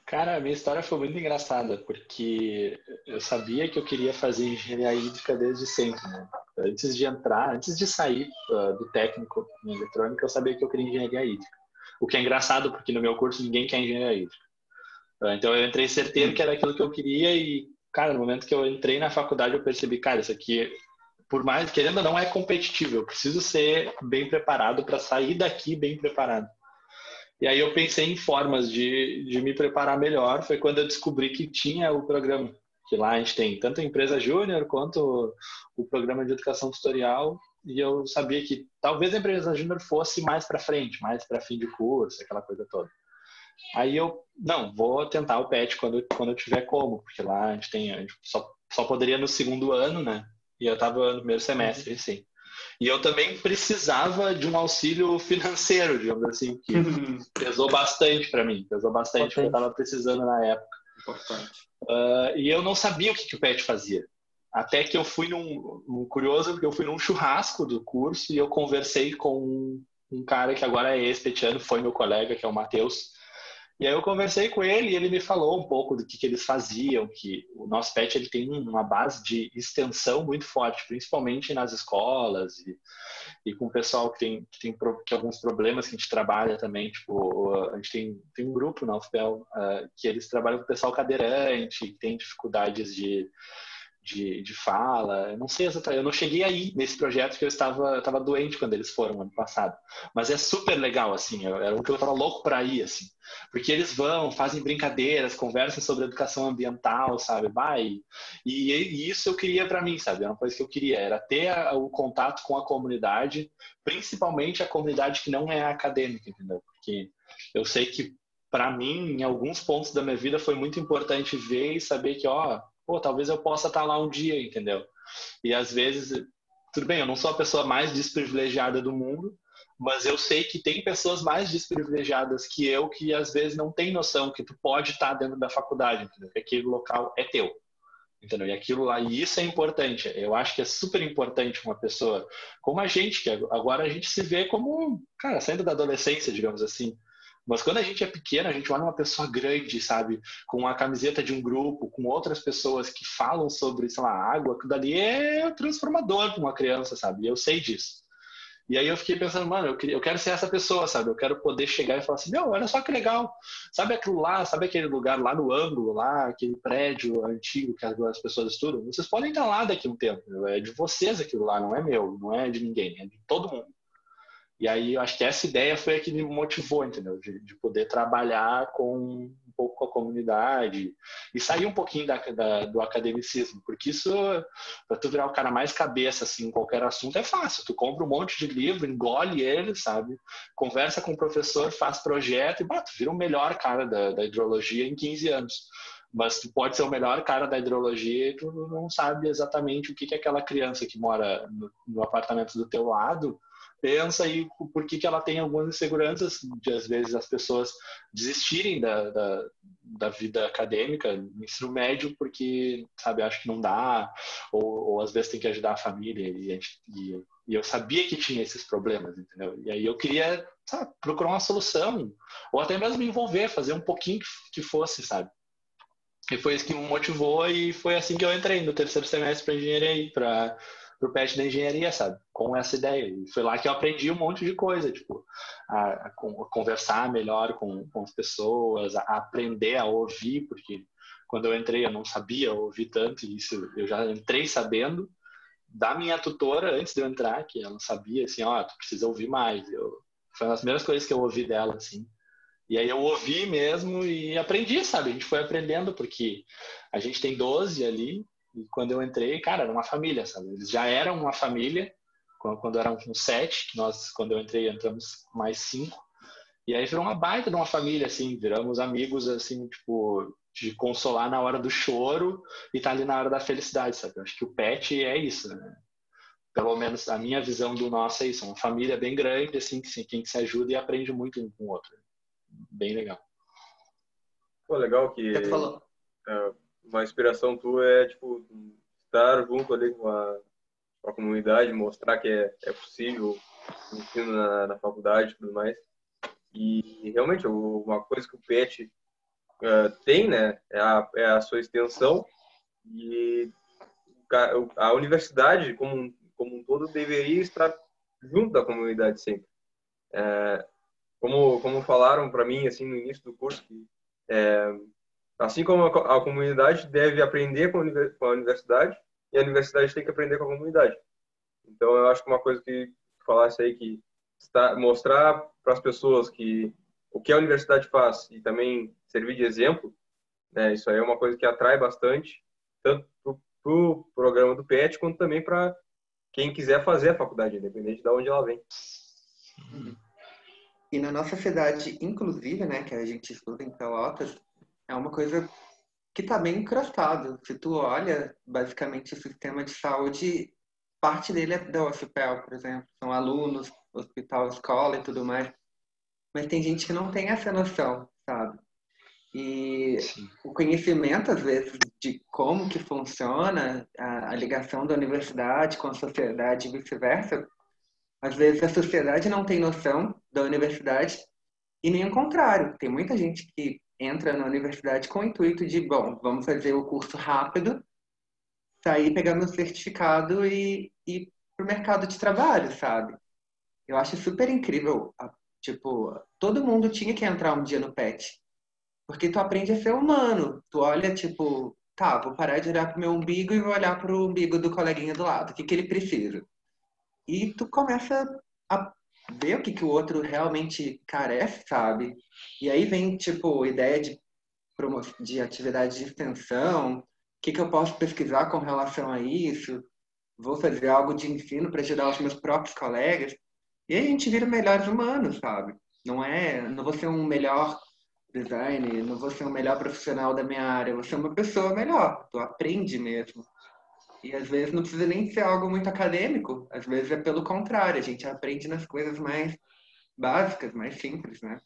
Cara, a minha história foi muito engraçada, porque eu sabia que eu queria fazer engenharia hídrica desde sempre, né? Antes de entrar, antes de sair uh, do técnico em eletrônica, eu sabia que eu queria engenharia hídrica. O que é engraçado, porque no meu curso ninguém quer engenharia hídrica. Uh, então eu entrei certeiro que era aquilo que eu queria e, cara, no momento que eu entrei na faculdade, eu percebi, cara, isso aqui, por mais, querendo ou não, é competitivo. Eu preciso ser bem preparado para sair daqui bem preparado. E aí eu pensei em formas de, de me preparar melhor. Foi quando eu descobri que tinha o programa. Que lá a gente tem tanto a empresa júnior quanto o programa de educação tutorial. E eu sabia que talvez a empresa júnior fosse mais para frente, mais para fim de curso, aquela coisa toda. Aí eu, não, vou tentar o PET quando, quando eu tiver como, porque lá a gente tem, a gente só, só poderia no segundo ano, né? E eu estava no primeiro semestre, sim. E eu também precisava de um auxílio financeiro, digamos assim, que pesou bastante para mim, pesou bastante, porque eu estava precisando na época. Uh, e eu não sabia o que, que o PET fazia. Até que eu fui num, um curioso, porque eu fui num churrasco do curso e eu conversei com um, um cara que agora é ex-petiano, foi meu colega, que é o Matheus, e aí eu conversei com ele e ele me falou um pouco do que, que eles faziam, que o nosso PET ele tem uma base de extensão muito forte, principalmente nas escolas e, e com o pessoal que tem, que tem que alguns problemas que a gente trabalha também, tipo, a gente tem, tem um grupo na UFPEL uh, que eles trabalham com o pessoal cadeirante, que tem dificuldades de de, de fala. Eu não sei exatamente, eu não cheguei aí nesse projeto porque eu estava, eu estava doente quando eles foram ano passado. Mas é super legal, assim, era um que eu estava louco para ir, assim. Porque eles vão, fazem brincadeiras, conversam sobre educação ambiental, sabe? Vai. E, e isso eu queria para mim, sabe? Era uma coisa que eu queria, era ter a, o contato com a comunidade, principalmente a comunidade que não é acadêmica, entendeu? Porque eu sei que para mim, em alguns pontos da minha vida, foi muito importante ver e saber que, ó, pô, talvez eu possa estar lá um dia, entendeu? E às vezes, tudo bem, eu não sou a pessoa mais desprivilegiada do mundo, mas eu sei que tem pessoas mais desprivilegiadas que eu que às vezes não tem noção que tu pode estar dentro da faculdade, entendeu? Que aquele local é teu. Entendeu? E aquilo lá, e isso é importante. Eu acho que é super importante uma pessoa como a gente, que agora a gente se vê como, cara, saindo da adolescência, digamos assim, mas quando a gente é pequeno, a gente olha uma pessoa grande, sabe? Com a camiseta de um grupo, com outras pessoas que falam sobre, sei lá, água, aquilo dali é transformador para uma criança, sabe? E eu sei disso. E aí eu fiquei pensando, mano, eu, queria, eu quero ser essa pessoa, sabe? Eu quero poder chegar e falar assim, meu, olha só que legal. Sabe aquilo lá, sabe aquele lugar lá no ângulo, lá, aquele prédio antigo que as pessoas estudam? Vocês podem estar lá daqui um tempo. É de vocês aquilo lá, não é meu, não é de ninguém, é de todo mundo. E aí eu acho que essa ideia foi a que me motivou, entendeu? De, de poder trabalhar com um pouco com a comunidade e sair um pouquinho da, da, do academicismo, porque isso, para tu virar o cara mais cabeça assim, em qualquer assunto, é fácil. Tu compra um monte de livro, engole ele, sabe? Conversa com o professor, faz projeto e bah, tu vira o melhor cara da, da hidrologia em 15 anos mas tu pode ser o melhor cara da hidrologia e tu não sabe exatamente o que, que aquela criança que mora no, no apartamento do teu lado pensa e por que, que ela tem algumas inseguranças de, às vezes, as pessoas desistirem da, da, da vida acadêmica, no ensino médio, porque, sabe, acho que não dá, ou, ou às vezes tem que ajudar a família, e, e, e, eu sabia que tinha esses problemas, entendeu? E aí eu queria, sabe, procurar uma solução, ou até mesmo me envolver, fazer um pouquinho que, que fosse, sabe? E foi isso que me motivou, e foi assim que eu entrei no terceiro semestre para engenharia, para o PET da engenharia, sabe? Com essa ideia. E foi lá que eu aprendi um monte de coisa, tipo, a, a, conversar melhor com, com as pessoas, a, aprender a ouvir, porque quando eu entrei eu não sabia ouvir tanto, e isso eu já entrei sabendo da minha tutora antes de eu entrar, que ela sabia, assim, ó, oh, tu precisa ouvir mais. Eu, foi uma das primeiras coisas que eu ouvi dela, assim. E aí eu ouvi mesmo e aprendi, sabe? A gente foi aprendendo, porque a gente tem 12 ali, e quando eu entrei, cara, era uma família, sabe? Eles já eram uma família, quando eram uns sete, que nós, quando eu entrei, entramos mais cinco. E aí virou uma baita de uma família, assim, viramos amigos, assim, tipo, de consolar na hora do choro e estar tá ali na hora da felicidade, sabe? Eu acho que o pet é isso, né? Pelo menos a minha visão do nosso é isso, uma família bem grande, assim, que quem se ajuda e aprende muito um com o outro. Bem legal. Pô, legal que é, uma inspiração tua é, tipo, estar junto ali com a para a comunidade, mostrar que é, é possível ensino na, na faculdade e tudo mais. E realmente, uma coisa que o PET uh, tem, né, é a, é a sua extensão e a, universidade, como, como um todo, deveria estar junto da comunidade sempre. É, como, como falaram para mim assim no início do curso, que é, assim como a, a, comunidade deve aprender com a universidade, e a universidade tem que aprender com a comunidade. Então, eu acho que uma coisa que falasse aí que está, mostrar para as pessoas que o que a universidade faz e também servir de exemplo, né, isso aí é uma coisa que atrai bastante, tanto para o pro programa do PET, quanto também para quem quiser fazer a faculdade, independente de onde ela vem. E na nossa cidade, inclusive, né, que a gente estuda em Pelotas, é uma coisa que está bem encrustado. Se tu olha, basicamente, o sistema de saúde, parte dele é da UFPEL, por exemplo. São alunos, hospital, escola e tudo mais. Mas tem gente que não tem essa noção, sabe? E Sim. o conhecimento, às vezes, de como que funciona a, a ligação da universidade com a sociedade e vice-versa, às vezes a sociedade não tem noção da universidade e nem o contrário. Tem muita gente que entra na universidade com o intuito de, bom, vamos fazer o curso rápido, sair, pegar meu certificado e ir para o mercado de trabalho, sabe? Eu acho super incrível. Tipo, todo mundo tinha que entrar um dia no PET. Porque tu aprende a ser humano. Tu olha, tipo, tá, vou parar de olhar pro meu umbigo e vou olhar pro umbigo do coleguinha do lado. O que, que ele precisa? E tu começa a ver o que, que o outro realmente carece, sabe? E aí vem, tipo, ideia de, de atividade de extensão, o que, que eu posso pesquisar com relação a isso, vou fazer algo de ensino para ajudar os meus próprios colegas. E aí a gente vira melhores humanos, sabe? Não é, não vou ser um melhor design, não vou ser um melhor profissional da minha área, vou ser uma pessoa melhor, tu aprende mesmo. E às vezes não precisa nem ser algo muito acadêmico, às vezes é pelo contrário, a gente aprende nas coisas mais básicas, mais simples, né?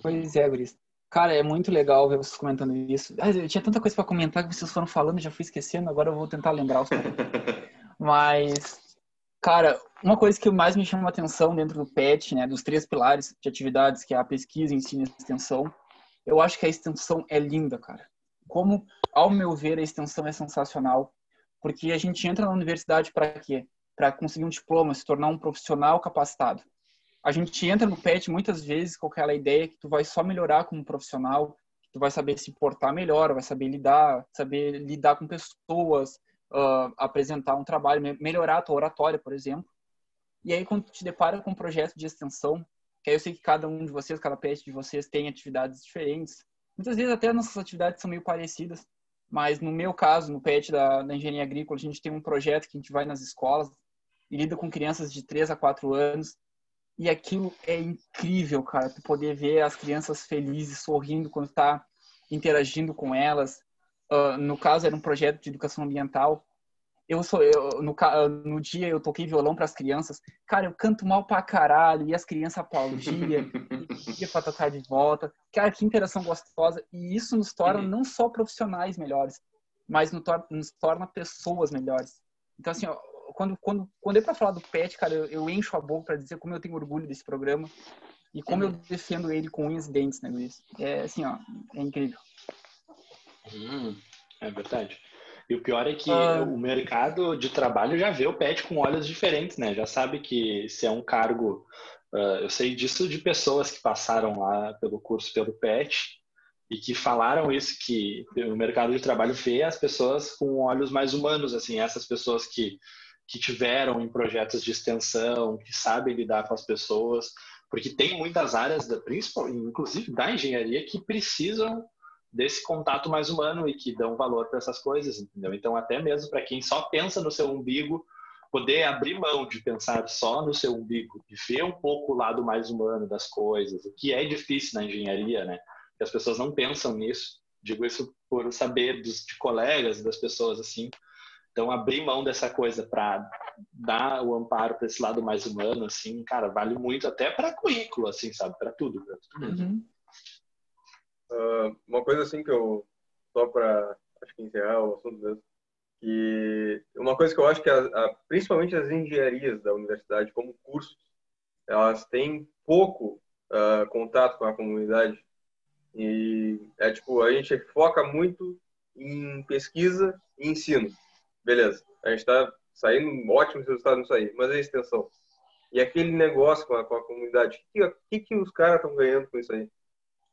Pois é, Guris. Cara, é muito legal ver vocês comentando isso. Ah, eu tinha tanta coisa para comentar que vocês foram falando, já fui esquecendo, agora eu vou tentar lembrar os Mas, cara, uma coisa que mais me chama a atenção dentro do PET, né, dos três pilares de atividades, que é a pesquisa, ensino e extensão, eu acho que a extensão é linda, cara como, ao meu ver, a extensão é sensacional, porque a gente entra na universidade para quê? Para conseguir um diploma, se tornar um profissional capacitado. A gente entra no PET muitas vezes com aquela ideia que tu vai só melhorar como profissional, que tu vai saber se portar melhor, vai saber lidar, saber lidar com pessoas, uh, apresentar um trabalho, melhorar a tua oratória, por exemplo. E aí, quando tu te depara com um projeto de extensão, que aí eu sei que cada um de vocês, cada PET de vocês tem atividades diferentes, Muitas vezes até nossas atividades são meio parecidas, mas no meu caso, no PET da, da engenharia agrícola, a gente tem um projeto que a gente vai nas escolas e lida com crianças de 3 a 4 anos. E aquilo é incrível, cara, tu poder ver as crianças felizes, sorrindo quando está interagindo com elas. Uh, no caso, era um projeto de educação ambiental eu sou eu, no, no dia eu toquei violão para as crianças. Cara, eu canto mal pra caralho e as crianças aplaudiam, e para tocar de volta. Cara, que interação gostosa. E isso nos torna uhum. não só profissionais melhores, mas nos torna, nos torna pessoas melhores. Então, assim, ó, quando, quando, quando é para falar do PET, cara, eu, eu encho a boca para dizer como eu tenho orgulho desse programa e como uhum. eu defendo ele com unhas e dentes, né, Luiz? É assim, ó, é incrível. Hum, é verdade. E o pior é que ah. o mercado de trabalho já vê o PET com olhos diferentes, né? Já sabe que se é um cargo. Uh, eu sei disso de pessoas que passaram lá pelo curso pelo PET e que falaram isso, que o mercado de trabalho vê as pessoas com olhos mais humanos, assim, essas pessoas que, que tiveram em projetos de extensão, que sabem lidar com as pessoas, porque tem muitas áreas, da, principal, inclusive da engenharia, que precisam desse contato mais humano e que dão valor para essas coisas, entendeu? Então, até mesmo para quem só pensa no seu umbigo, poder abrir mão de pensar só no seu umbigo e ver um pouco o lado mais humano das coisas, o que é difícil na engenharia, né? Que as pessoas não pensam nisso. Digo isso por saber dos, de colegas, das pessoas assim. Então, abrir mão dessa coisa para dar o amparo para esse lado mais humano, assim, cara, vale muito até para currículo, assim, sabe? Para tudo, pra tudo mesmo. Uhum. Uh, uma coisa assim que eu, só para acho que encerrar o assunto mesmo, que uma coisa que eu acho que a, a, principalmente as engenharias da universidade como cursos, elas têm pouco uh, contato com a comunidade e é tipo a gente foca muito em pesquisa e ensino, beleza? A gente está saindo ótimos resultados nisso aí, mas a extensão e aquele negócio com a, com a comunidade, o que, que, que os caras estão ganhando com isso aí?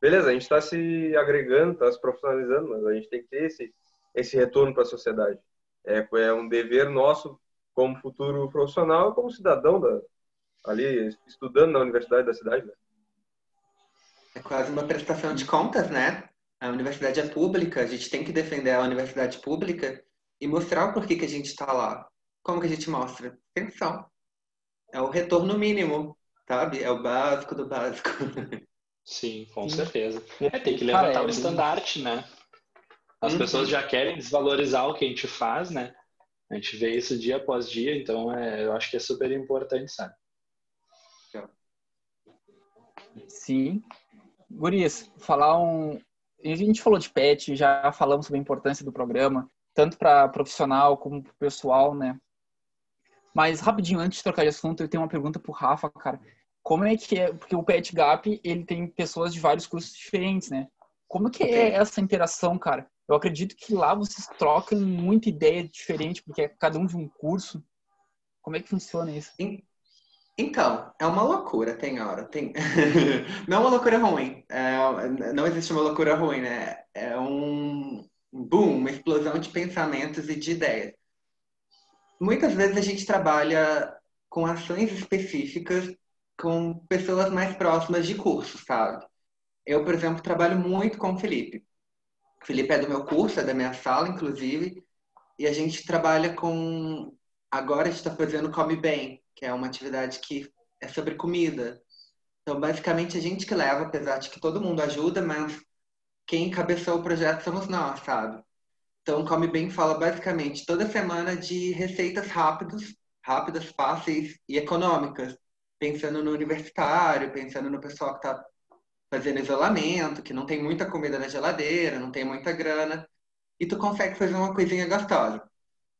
Beleza, a gente está se agregando, está se profissionalizando, mas a gente tem que ter esse, esse retorno para a sociedade. É, é um dever nosso como futuro profissional, como cidadão da, ali estudando na universidade da cidade. Né? É quase uma prestação de contas, né? A universidade é pública, a gente tem que defender a universidade pública e mostrar o porquê que a gente está lá. Como que a gente mostra? Atenção. É o retorno mínimo, sabe? É o básico do básico. Sim, com Sim. certeza. É, tem que levantar Cara, é, o estandarte, né? As uhum. pessoas já querem desvalorizar o que a gente faz, né? A gente vê isso dia após dia, então é, eu acho que é super importante, sabe? Sim. Guris, falar um. A gente falou de pet, já falamos sobre a importância do programa, tanto para profissional como para pessoal, né? Mas rapidinho, antes de trocar de assunto, eu tenho uma pergunta para o Rafa, cara como é que é, porque o Pet Gap, ele tem pessoas de vários cursos diferentes, né? Como que é essa interação, cara? Eu acredito que lá vocês trocam muita ideia diferente, porque é cada um de um curso. Como é que funciona isso? Então, é uma loucura, tem hora. Tem... não é uma loucura ruim. É... Não existe uma loucura ruim, né? É um boom, uma explosão de pensamentos e de ideias. Muitas vezes a gente trabalha com ações específicas com pessoas mais próximas de curso, sabe? Eu, por exemplo, trabalho muito com o Felipe. O Felipe é do meu curso, é da minha sala, inclusive, e a gente trabalha com. Agora a gente está fazendo Come Bem, que é uma atividade que é sobre comida. Então, basicamente, a gente que leva, apesar de que todo mundo ajuda, mas quem encabeçou o projeto somos nós, sabe? Então, Come Bem fala basicamente toda semana de receitas rápidas, rápidas, fáceis e econômicas pensando no universitário, pensando no pessoal que está fazendo isolamento, que não tem muita comida na geladeira, não tem muita grana, e tu consegue fazer uma coisinha gostosa.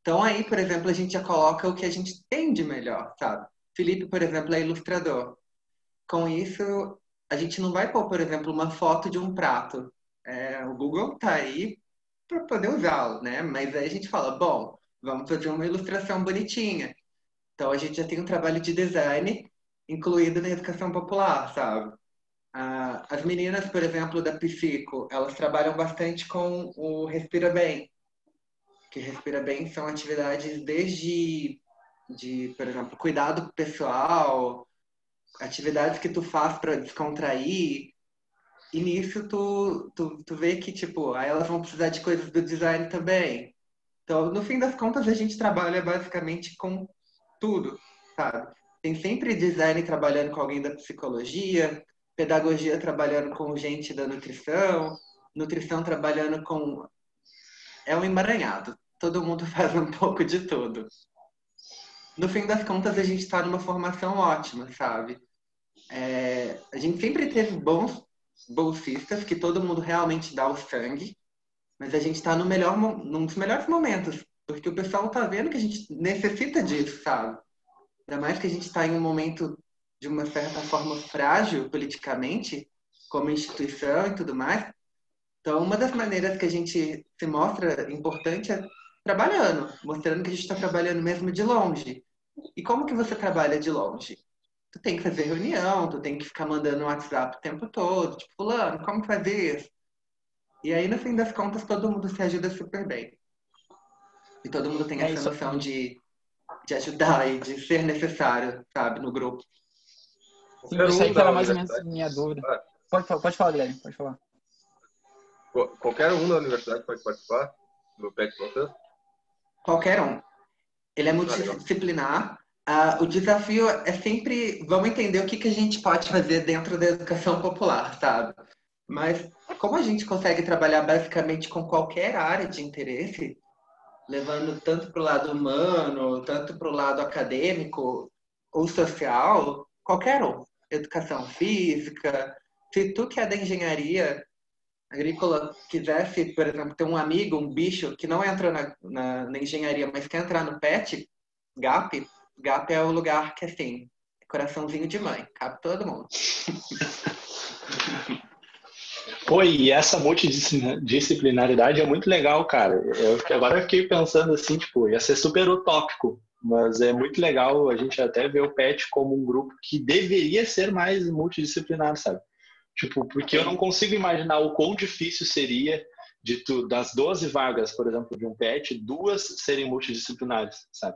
Então aí, por exemplo, a gente já coloca o que a gente tem de melhor, sabe? Felipe, por exemplo, é ilustrador. Com isso, a gente não vai pôr, por exemplo, uma foto de um prato. É, o Google tá aí para poder usá-lo, né? Mas aí a gente fala, bom, vamos fazer uma ilustração bonitinha. Então a gente já tem um trabalho de design incluído na educação popular, sabe? Ah, as meninas, por exemplo, da Psico, elas trabalham bastante com o Respira Bem, que Respira Bem são atividades desde, de, por exemplo, cuidado pessoal, atividades que tu faz para descontrair, e nisso tu, tu, tu vê que, tipo, aí elas vão precisar de coisas do design também. Então, no fim das contas, a gente trabalha basicamente com tudo, sabe? Tem sempre design trabalhando com alguém da psicologia, pedagogia trabalhando com gente da nutrição, nutrição trabalhando com. É um emaranhado. Todo mundo faz um pouco de tudo. No fim das contas, a gente está numa formação ótima, sabe? É... a gente sempre teve bons bolsistas, que todo mundo realmente dá o sangue, mas a gente está no melhor, num dos melhores momentos, porque o pessoal está vendo que a gente necessita disso, sabe? Ainda mais que a gente está em um momento de uma certa forma frágil politicamente, como instituição e tudo mais. Então, uma das maneiras que a gente se mostra importante é trabalhando, mostrando que a gente está trabalhando mesmo de longe. E como que você trabalha de longe? Tu tem que fazer reunião, tu tem que ficar mandando WhatsApp o tempo todo, tipo, fulano, como fazer isso? E aí, no fim das contas, todo mundo se ajuda super bem. E todo mundo tem é essa noção de, de ajudar e de ser necessário, sabe, no grupo. Sim, isso aí que era mais ou menos minha dúvida. Pode, pode falar, Guilherme, pode falar. Qualquer um da universidade pode participar do PET Contas? Qualquer um. Ele é multidisciplinar. Uh, o desafio é sempre, vamos entender o que, que a gente pode fazer dentro da educação popular, sabe? Mas como a gente consegue trabalhar basicamente com qualquer área de interesse, levando tanto para o lado humano, tanto para o lado acadêmico ou social, qualquer um. Educação física. Se tu que é da engenharia agrícola quisesse, por exemplo, ter um amigo, um bicho que não entra na, na, na engenharia, mas quer entrar no PET, GAP, GAP é o lugar que, assim, coraçãozinho de mãe, cabe todo mundo. Pô, e essa multidisciplinaridade é muito legal, cara. Eu, agora fiquei pensando assim, tipo, ia ser super utópico, mas é muito legal a gente até ver o PET como um grupo que deveria ser mais multidisciplinar, sabe? Tipo, porque eu não consigo imaginar o quão difícil seria de tu, das 12 vagas, por exemplo, de um PET, duas serem multidisciplinares, sabe?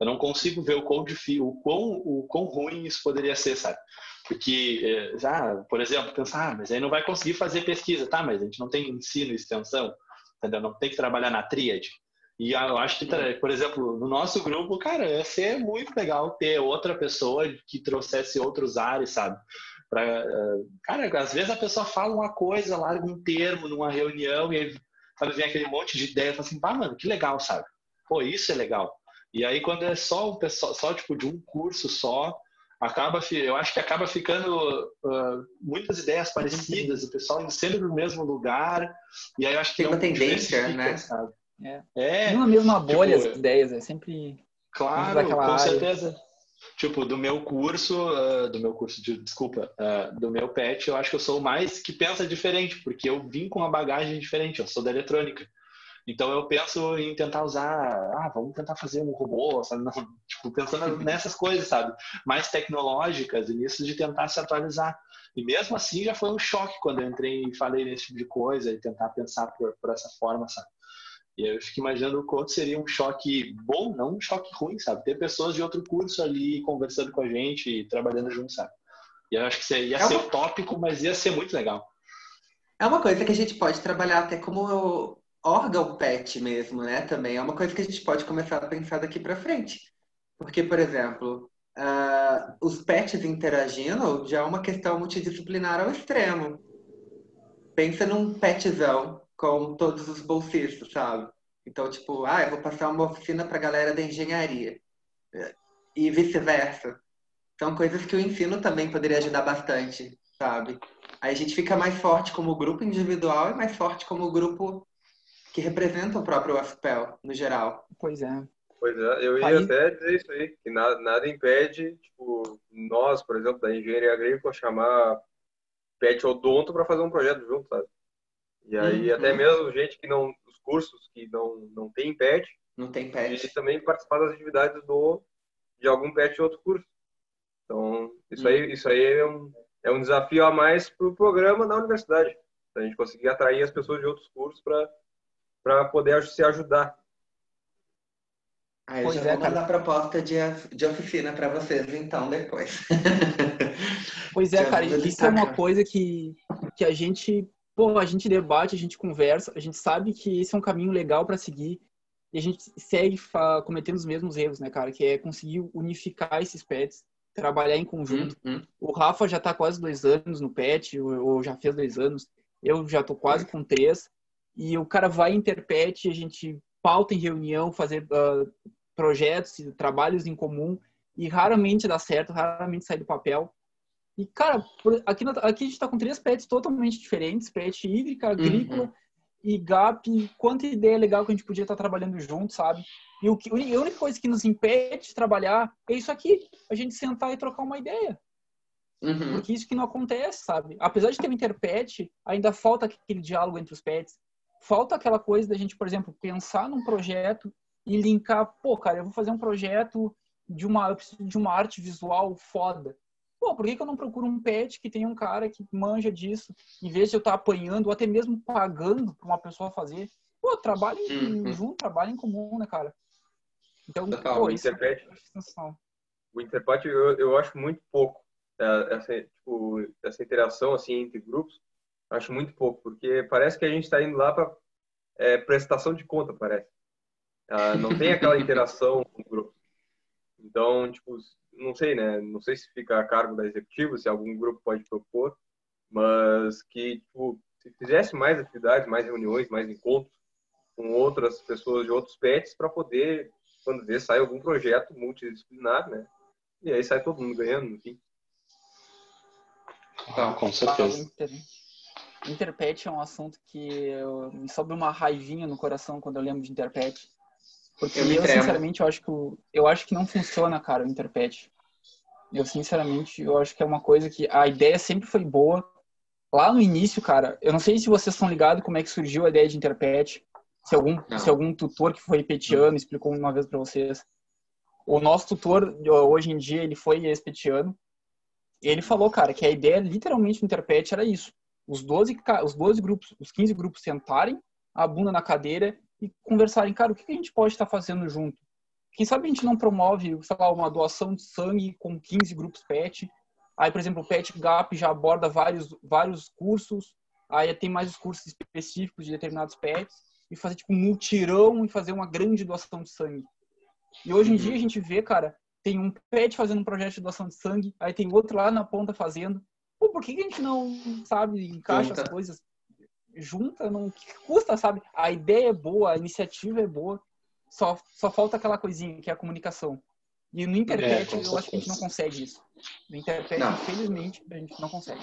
Eu não consigo ver o quão difícil, o quão, o quão ruim isso poderia ser, sabe? Porque, é, por exemplo, pensar, ah, mas aí não vai conseguir fazer pesquisa, tá? Mas a gente não tem ensino e extensão, entendeu? Não tem que trabalhar na tríade. E eu acho que, por exemplo, no nosso grupo, cara, ia ser muito legal ter outra pessoa que trouxesse outros ares, sabe? Pra, eh, cara, às vezes a pessoa fala uma coisa, larga um termo numa reunião e aí sabe, vem aquele monte de ideia, fala assim, pá, mano, que legal, sabe? Pô, isso é legal. E aí quando é só um pessoal, só tipo de um curso só, acaba, eu acho que acaba ficando uh, muitas ideias parecidas, o pessoal sempre no mesmo lugar, e aí eu acho que tem uma tendência, né? Sabe? É. é. Numa mesma bolha tipo, as ideias, é sempre. Claro, com área. certeza. Tipo, do meu curso, uh, do meu curso de, desculpa, uh, do meu pet, eu acho que eu sou o mais que pensa diferente, porque eu vim com uma bagagem diferente, eu sou da eletrônica. Então eu penso em tentar usar, ah, vamos tentar fazer um robô, sabe? Não, tipo, pensando nessas coisas, sabe? Mais tecnológicas e nisso de tentar se atualizar. E mesmo assim já foi um choque quando eu entrei e falei nesse tipo de coisa e tentar pensar por, por essa forma, sabe? E eu fico imaginando o quanto seria um choque bom, não um choque ruim, sabe? Ter pessoas de outro curso ali conversando com a gente e trabalhando junto, sabe? E eu acho que ia é ser uma... utópico, mas ia ser muito legal. É uma coisa que a gente pode trabalhar até como órgão PET mesmo, né? Também é uma coisa que a gente pode começar a pensar daqui para frente. Porque, por exemplo, uh, os PETs interagindo já é uma questão multidisciplinar ao extremo. Pensa num PETzão com todos os bolsistas, sabe? Então, tipo, ah, eu vou passar uma oficina para a galera da engenharia. E vice-versa. São coisas que o ensino também poderia ajudar bastante, sabe? Aí a gente fica mais forte como grupo individual e mais forte como grupo que representa o próprio UFPEL, no geral. Pois é. Pois é, eu ia aí... até dizer isso aí, que nada, nada impede, tipo, nós, por exemplo, da engenharia agrícola, chamar PET Odonto para fazer um projeto junto, sabe? E aí, uhum. até mesmo gente que não, os cursos que não, não tem PET, não tem PET. E também participar das atividades do, de algum PET de outro curso. Então, isso uhum. aí, isso aí é, um, é um desafio a mais para o programa da universidade. A gente conseguir atrair as pessoas de outros cursos para poder se ajudar. Aí eu pois já é, vou mandar cara. proposta de, de oficina para vocês, então, depois. Pois é, cara, isso é uma coisa que, que a gente pô, a gente debate, a gente conversa, a gente sabe que esse é um caminho legal para seguir e a gente segue cometendo os mesmos erros, né, cara? Que é conseguir unificar esses pets, trabalhar em conjunto. Uhum. O Rafa já tá quase dois anos no pet, ou já fez dois anos. Eu já tô quase com três. E o cara vai interpet, a gente pauta em reunião, fazer uh, projetos, trabalhos em comum. E raramente dá certo, raramente sai do papel. E, cara, aqui, aqui a gente está com três pets totalmente diferentes: pet hídrica, agrícola uhum. e GAP. Quanta ideia legal que a gente podia estar tá trabalhando junto, sabe? E o que, a única coisa que nos impede de trabalhar é isso aqui: a gente sentar e trocar uma ideia. Uhum. Porque isso que não acontece, sabe? Apesar de ter um interpet, ainda falta aquele diálogo entre os pets. Falta aquela coisa da gente, por exemplo, pensar num projeto e linkar, pô, cara, eu vou fazer um projeto de uma, de uma arte visual foda. Pô, por que, que eu não procuro um pet que tem um cara que manja disso, em vez de eu estar apanhando ou até mesmo pagando para uma pessoa fazer? Pô, trabalho uhum. junto, trabalho em comum, né, cara? Então, Total, pô, isso Interpret, é o Interpret eu, eu acho muito pouco é, essa, tipo, essa interação assim entre grupos, acho muito pouco, porque parece que a gente está indo lá para é, prestação de conta, parece. Ah, não tem aquela interação com o grupo. Então, tipo, não sei, né? Não sei se fica a cargo da executiva, se algum grupo pode propor, mas que, tipo, se fizesse mais atividades, mais reuniões, mais encontros com outras pessoas de outros pets para poder, quando vê, sair algum projeto multidisciplinar, né? E aí sai todo mundo ganhando, enfim. Ah, com certeza. Interpet é um assunto que eu, me sobe uma raivinha no coração quando eu lembro de Interpet. Porque eu, eu sinceramente, eu acho que eu acho que não funciona, cara, o Interpet. Eu sinceramente, eu acho que é uma coisa que a ideia sempre foi boa. Lá no início, cara, eu não sei se vocês estão ligados como é que surgiu a ideia de Interpet. Se algum, se algum tutor que foi petiano explicou uma vez para vocês. O nosso tutor, hoje em dia, ele foi ex-petiano. Ele falou, cara, que a ideia literalmente do Interpet era isso. Os 12, os 12 grupos, os 15 grupos sentarem, a bunda na cadeira e conversarem, cara, o que a gente pode estar fazendo junto? Quem sabe a gente não promove, sei lá, uma doação de sangue com 15 grupos PET. Aí, por exemplo, o PET Gap já aborda vários, vários cursos. Aí tem mais os cursos específicos de determinados PETs. E fazer, tipo, um multirão e fazer uma grande doação de sangue. E hoje em dia a gente vê, cara, tem um PET fazendo um projeto de doação de sangue. Aí tem outro lá na ponta fazendo. Pô, por que a gente não, sabe, encaixa as coisas junta, não que custa, sabe? A ideia é boa, a iniciativa é boa, só, só falta aquela coisinha que é a comunicação. E no Interpret é, eu acho que a gente não consegue isso. No Interpret, infelizmente, a gente não consegue.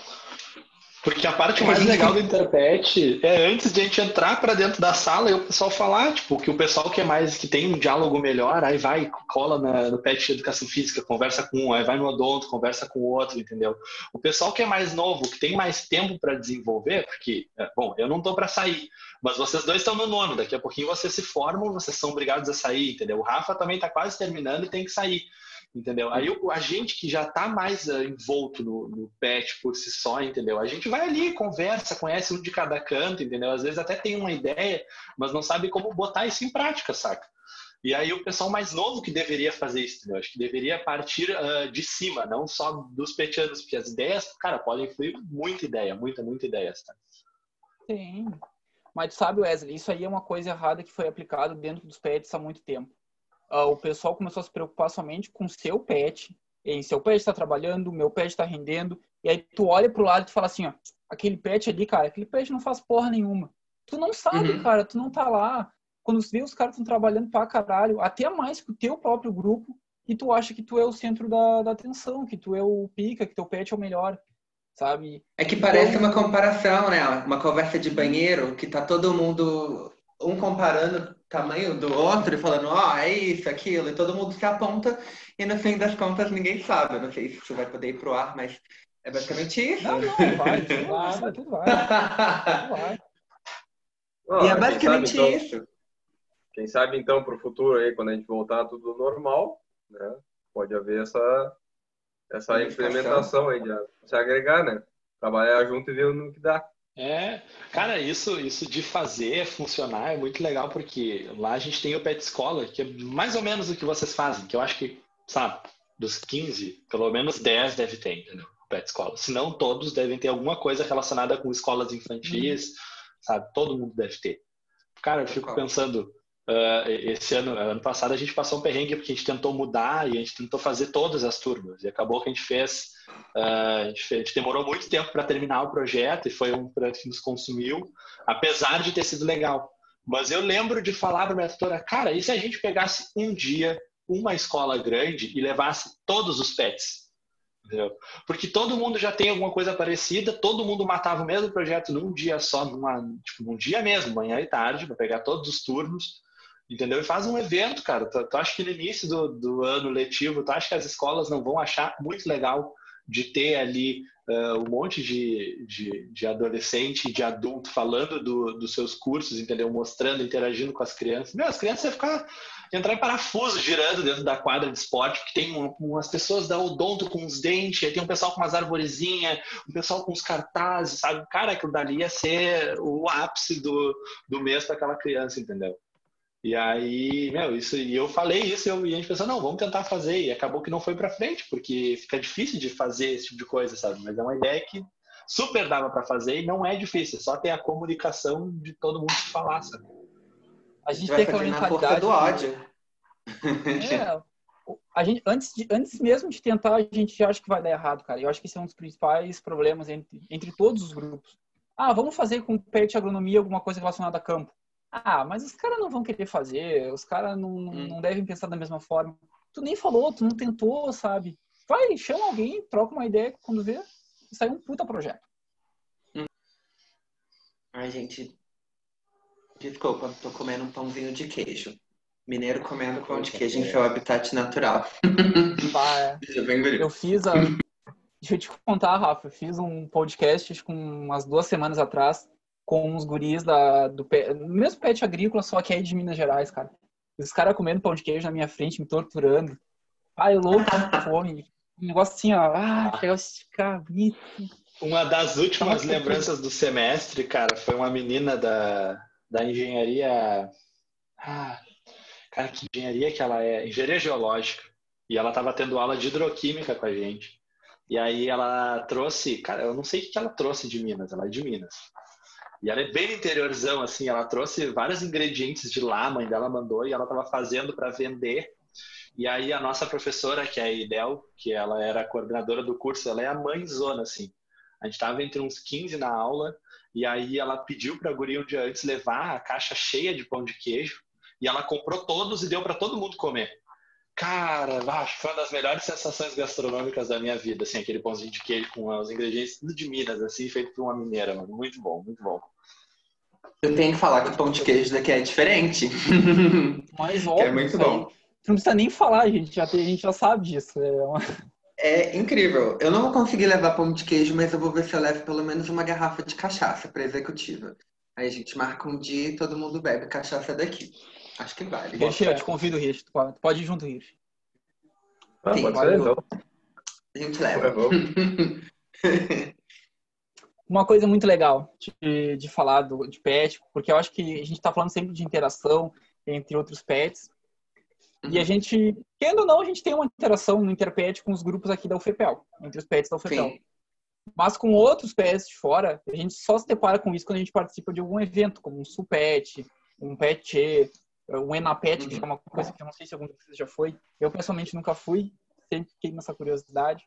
Porque a parte mais legal do Interpret é antes de a gente entrar para dentro da sala e o pessoal falar, tipo, que o pessoal que é mais, que tem um diálogo melhor, aí vai, cola na, no PET de educação física, conversa com um, aí vai no odonto, conversa com o outro, entendeu? O pessoal que é mais novo, que tem mais tempo para desenvolver, porque, é, bom, eu não tô para sair, mas vocês dois estão no nono, daqui a pouquinho vocês se formam, vocês são obrigados a sair, entendeu? O Rafa também tá quase terminando e tem que sair entendeu? Aí o, a gente que já está mais uh, envolto no, no pet por si só, entendeu? A gente vai ali, conversa, conhece um de cada canto, entendeu? Às vezes até tem uma ideia, mas não sabe como botar isso em prática, saca? E aí o pessoal mais novo que deveria fazer isso, entendeu? Acho que deveria partir uh, de cima, não só dos petianos, porque as ideias, cara, podem fluir muita ideia, muita, muita ideia, tá? Sim. Mas sabe, Wesley, isso aí é uma coisa errada que foi aplicado dentro dos pets há muito tempo uh, o pessoal começou a se preocupar somente com seu pet, em seu pet está trabalhando, meu pet está rendendo, e aí tu olha pro lado e tu fala assim, ó, aquele pet ali, cara, aquele pet não faz porra nenhuma. Tu não sabe, uhum. cara, tu não tá lá. Quando você vê os caras estão trabalhando pra caralho, até mais que o teu próprio grupo, e tu acha que tu é o centro da, da atenção, que tu é o pica, que teu pet é o melhor, sabe? É que parece então... uma comparação, né? Uma conversa de banheiro, que tá todo mundo um comparando tamanho do outro e falando, ó, oh, é isso, aquilo, e todo mundo se aponta e no fim das contas ninguém sabe. Eu não sei se isso vai poder ir pro ar, mas é basicamente isso. Não, não, vai, tudo vai, tudo vai. Tudo vai. Oh, e é basicamente sabe, então, isso. Quem sabe então para o futuro aí, quando a gente voltar tudo normal, né? Pode haver essa, essa implementação aí de se agregar, né? Trabalhar junto e ver no que dá. É, cara, isso, isso de fazer funcionar é muito legal porque lá a gente tem o Pet Escola, que é mais ou menos o que vocês fazem, que eu acho que, sabe, dos 15, pelo menos 10 deve ter, entendeu? Pet Escola. Se não, todos devem ter alguma coisa relacionada com escolas infantis, uhum. sabe? Todo mundo deve ter. Cara, eu fico pensando, Uh, esse ano, ano passado, a gente passou um perrengue porque a gente tentou mudar e a gente tentou fazer todas as turmas. E acabou que a gente fez. Uh, a, gente fez a, gente demorou muito tempo para terminar o projeto e foi um projeto que nos consumiu, apesar de ter sido legal. Mas eu lembro de falar para minha tutora, cara, e se a gente pegasse um dia uma escola grande e levasse todos os pets? Entendeu? Porque todo mundo já tem alguma coisa parecida, todo mundo matava o mesmo projeto num dia só, numa, tipo, num dia mesmo, manhã e tarde, para pegar todos os turnos entendeu? E faz um evento, cara. Tu, tu acha que no início do, do ano letivo, tu acha que as escolas não vão achar muito legal de ter ali uh, um monte de, de, de adolescente, de adulto falando do, dos seus cursos, entendeu? Mostrando, interagindo com as crianças. Meu, as crianças iam ficar entrar em parafuso girando dentro da quadra de esporte, porque tem umas pessoas da odonto com os dentes, tem um pessoal com umas arvorezinhas, um pessoal com os cartazes, sabe? Cara, aquilo dali ia ser o ápice do, do mês para aquela criança, entendeu? E aí, meu, isso, e eu falei isso e a gente pensou, não, vamos tentar fazer. E acabou que não foi para frente, porque fica difícil de fazer esse tipo de coisa, sabe? Mas é uma ideia que super dava para fazer e não é difícil, é só ter a comunicação de todo mundo se falar, sabe? A gente tem aquela mentalidade do ódio. É, a gente, antes, de, antes mesmo de tentar, a gente já acha que vai dar errado, cara. Eu acho que esse é um dos principais problemas entre, entre todos os grupos. Ah, vamos fazer com PET agronomia alguma coisa relacionada a campo. Ah, mas os caras não vão querer fazer, os caras não, hum. não devem pensar da mesma forma. Tu nem falou, tu não tentou, sabe? Vai, chama alguém, troca uma ideia quando vê sai um puta projeto. Hum. Ai, gente. Desculpa, tô comendo um pãozinho de queijo. Mineiro comendo pão de queijo em seu habitat natural. Bah, é. eu fiz a. Deixa eu te contar, Rafa. Eu fiz um podcast com umas duas semanas atrás com os guris da, do mesmo pet agrícola, só que aí de Minas Gerais, cara. Os caras comendo pão de queijo na minha frente, me torturando. Ai, louco, fome. Um negócio assim, ó. Ah, chegou ficar bonito. Uma das últimas lembranças do semestre, cara, foi uma menina da, da engenharia. Ah, cara, que engenharia que ela é? Engenharia geológica. E ela estava tendo aula de hidroquímica com a gente. E aí ela trouxe, cara, eu não sei o que ela trouxe de Minas, ela é de Minas. E ela é bem interiorzão, assim, ela trouxe vários ingredientes de lá, a mãe dela mandou, e ela estava fazendo para vender. E aí a nossa professora, que é a Idel, que ela era coordenadora do curso, ela é a mãezona, assim. A gente estava entre uns 15 na aula, e aí ela pediu para a guria um dia antes levar a caixa cheia de pão de queijo, e ela comprou todos e deu para todo mundo comer. Cara, acho foi uma das melhores sensações gastronômicas da minha vida, assim, aquele pãozinho de queijo com os ingredientes tudo de Minas, assim, feito por uma mineira, mano. Muito bom, muito bom. Eu tenho que falar que o pão de queijo daqui é diferente. Mas óbvio. é muito bom. Não precisa nem falar, gente. Já tem, a gente já sabe disso. É, uma... é incrível. Eu não vou conseguir levar pão de queijo, mas eu vou ver se eu levo pelo menos uma garrafa de cachaça para executiva. Aí a gente marca um dia e todo mundo bebe cachaça daqui. Acho que vale. Deixa, eu te convido, Rich. Pode ir junto, Rich. Ah, Sim, pode ser, então. A gente leva. uma coisa muito legal de, de falar do, de pet, porque eu acho que a gente está falando sempre de interação entre outros pets. Uhum. E a uhum. gente, querendo ou não, a gente tem uma interação no Interpet com os grupos aqui da UFPEL, entre os pets da UFPEL. Sim. Mas com outros pets de fora, a gente só se depara com isso quando a gente participa de algum evento, como um Supet, um Pet, um Enapet, uhum. que é uma coisa que eu não sei se algum de vocês já foi. Eu, pessoalmente, nunca fui, sempre fiquei nessa curiosidade.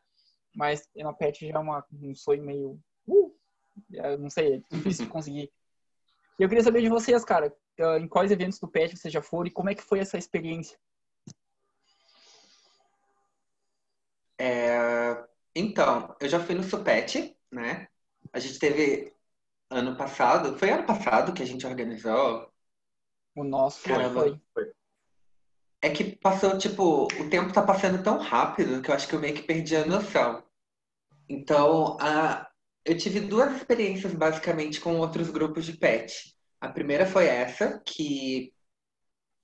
Mas Enapet já é uma, um sonho meio... Uh, eu não sei, é difícil de conseguir. E eu queria saber de vocês, cara, em quais eventos do PET vocês já foram e como é que foi essa experiência? É, então, eu já fui no Supet, né? A gente teve ano passado, foi ano passado que a gente organizou. O nosso foi. É que passou, tipo, o tempo tá passando tão rápido que eu acho que eu meio que perdi a noção. Então, a, eu tive duas experiências basicamente com outros grupos de pet. A primeira foi essa, que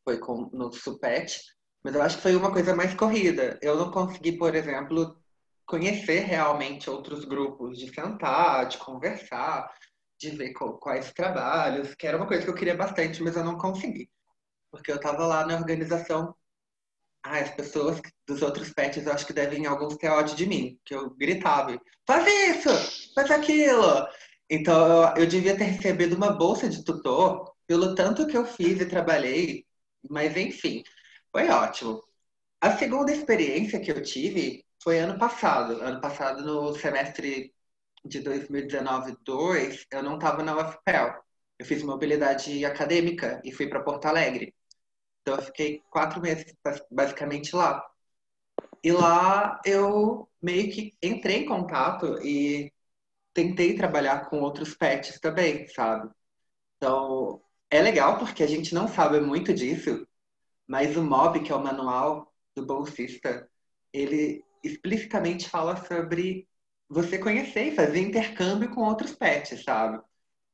foi com, no Supet, mas eu acho que foi uma coisa mais corrida. Eu não consegui, por exemplo, conhecer realmente outros grupos, de sentar, de conversar, de ver quais trabalhos, que era uma coisa que eu queria bastante, mas eu não consegui. Porque eu estava lá na organização ah, as pessoas dos outros pets eu acho que devem alguns ter ódio de mim, que eu gritava, faz isso, faz aquilo. Então eu, eu devia ter recebido uma bolsa de tutor pelo tanto que eu fiz e trabalhei, mas enfim, foi ótimo. A segunda experiência que eu tive foi ano passado. Ano passado, no semestre de 2019-2, eu não estava na UFPEL. Eu fiz mobilidade acadêmica e fui para Porto Alegre. Então eu fiquei quatro meses basicamente lá. E lá eu meio que entrei em contato e tentei trabalhar com outros pets também, sabe? Então é legal porque a gente não sabe muito disso, mas o MOB, que é o manual do bolsista, ele explicitamente fala sobre você conhecer e fazer intercâmbio com outros pets, sabe?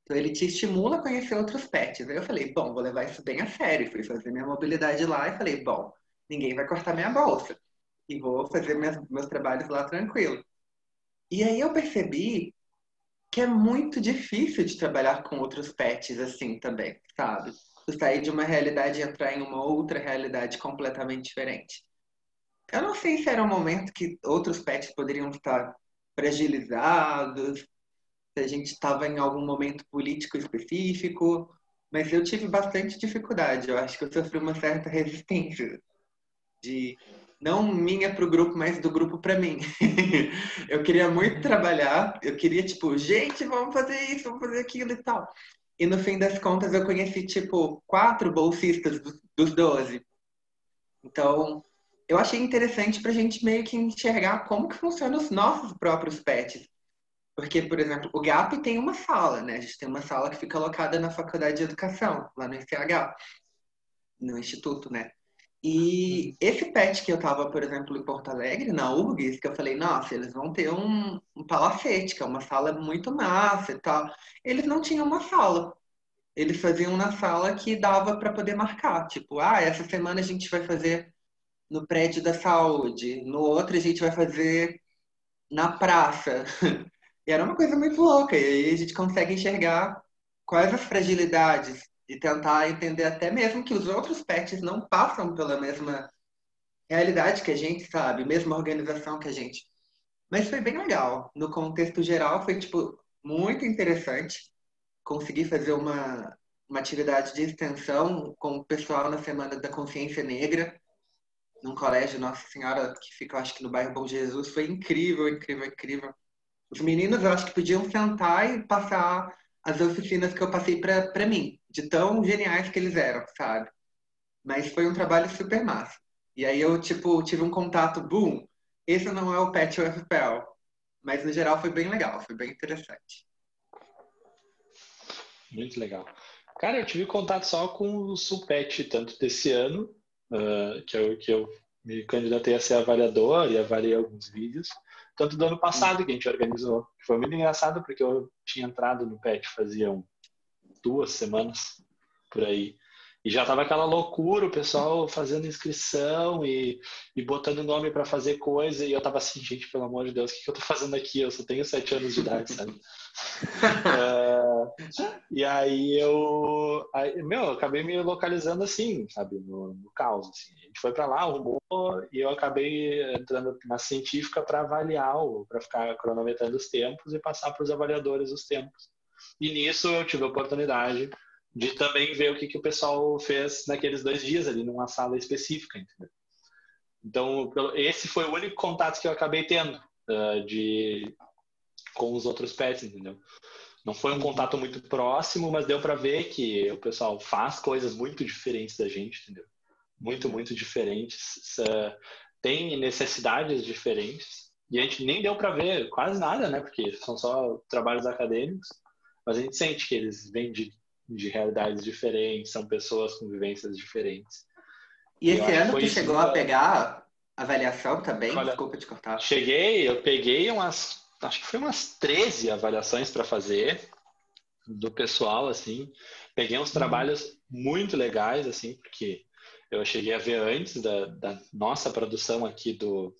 Então ele te estimula a conhecer outros pets. Aí eu falei, bom, vou levar isso bem a sério. Fui fazer minha mobilidade lá e falei, bom, ninguém vai cortar minha bolsa. E vou fazer meus, meus trabalhos lá tranquilo. E aí eu percebi que é muito difícil de trabalhar com outros pets assim também, sabe? Tu sair de uma realidade e entrar em uma outra realidade completamente diferente. Eu não sei se era um momento que outros pets poderiam estar fragilizados, se a gente estava em algum momento político específico, mas eu tive bastante dificuldade. Eu acho que eu sofri uma certa resistência de não minha para o grupo, mas do grupo para mim. eu queria muito trabalhar, eu queria, tipo, gente, vamos fazer isso, vamos fazer aquilo e tal. E no fim das contas, eu conheci, tipo, quatro bolsistas dos 12. Então, eu achei interessante para a gente meio que enxergar como que funcionam os nossos próprios pets. Porque, por exemplo, o GAP tem uma sala, né? A gente tem uma sala que fica alocada na Faculdade de Educação, lá no ICH, no Instituto, né? E uhum. esse pet que eu tava, por exemplo, em Porto Alegre, na URGS, que eu falei, nossa, eles vão ter um, um palacete, que é uma sala muito massa e tal. Eles não tinham uma sala. Eles faziam na sala que dava para poder marcar. Tipo, ah, essa semana a gente vai fazer no prédio da saúde, no outro a gente vai fazer na praça. E era uma coisa muito louca. E aí a gente consegue enxergar quais as fragilidades e tentar entender até mesmo que os outros pets não passam pela mesma realidade que a gente, sabe? Mesma organização que a gente. Mas foi bem legal. No contexto geral, foi, tipo, muito interessante. Consegui fazer uma, uma atividade de extensão com o pessoal na Semana da Consciência Negra, num colégio Nossa Senhora, que fica, acho que no bairro Bom Jesus. Foi incrível, incrível, incrível. Os meninos, eu acho que podiam sentar e passar as oficinas que eu passei para mim, de tão geniais que eles eram, sabe? Mas foi um trabalho super massa. E aí eu, tipo, tive um contato, boom, esse não é o Pet UFPL. Mas no geral foi bem legal, foi bem interessante. Muito legal. Cara, eu tive contato só com o Supet, tanto desse ano, uh, que, eu, que eu me candidatei a ser avaliador e avaliei alguns vídeos, tanto do ano passado que a gente organizou. Foi muito engraçado porque eu tinha entrado no PET fazia duas semanas por aí. E já tava aquela loucura, o pessoal fazendo inscrição e, e botando nome para fazer coisa. E eu tava assim, gente, pelo amor de Deus, o que, que eu tô fazendo aqui? Eu só tenho sete anos de idade, sabe? uh, e aí eu, aí, meu, eu acabei me localizando assim, sabe, no, no caos. Assim. A gente foi para lá, arrumou, e eu acabei entrando na científica para avaliar, para ficar cronometrando os tempos e passar para os avaliadores os tempos. E nisso eu tive a oportunidade de também ver o que, que o pessoal fez naqueles dois dias ali, numa sala específica, entendeu? Então, esse foi o único contato que eu acabei tendo uh, de com os outros pets, entendeu? Não foi um uhum. contato muito próximo, mas deu para ver que o pessoal faz coisas muito diferentes da gente, entendeu? Muito, muito diferentes. Uh, tem necessidades diferentes. E a gente nem deu para ver quase nada, né? Porque são só trabalhos acadêmicos. Mas a gente sente que eles vêm de de realidades diferentes, são pessoas com vivências diferentes. E esse ano tu chegou a pegar avaliação também? Olha, Desculpa te cortar. Cheguei, eu peguei umas, acho que foi umas 13 avaliações para fazer do pessoal, assim. Peguei uns uhum. trabalhos muito legais, assim, porque eu cheguei a ver antes da, da nossa produção aqui do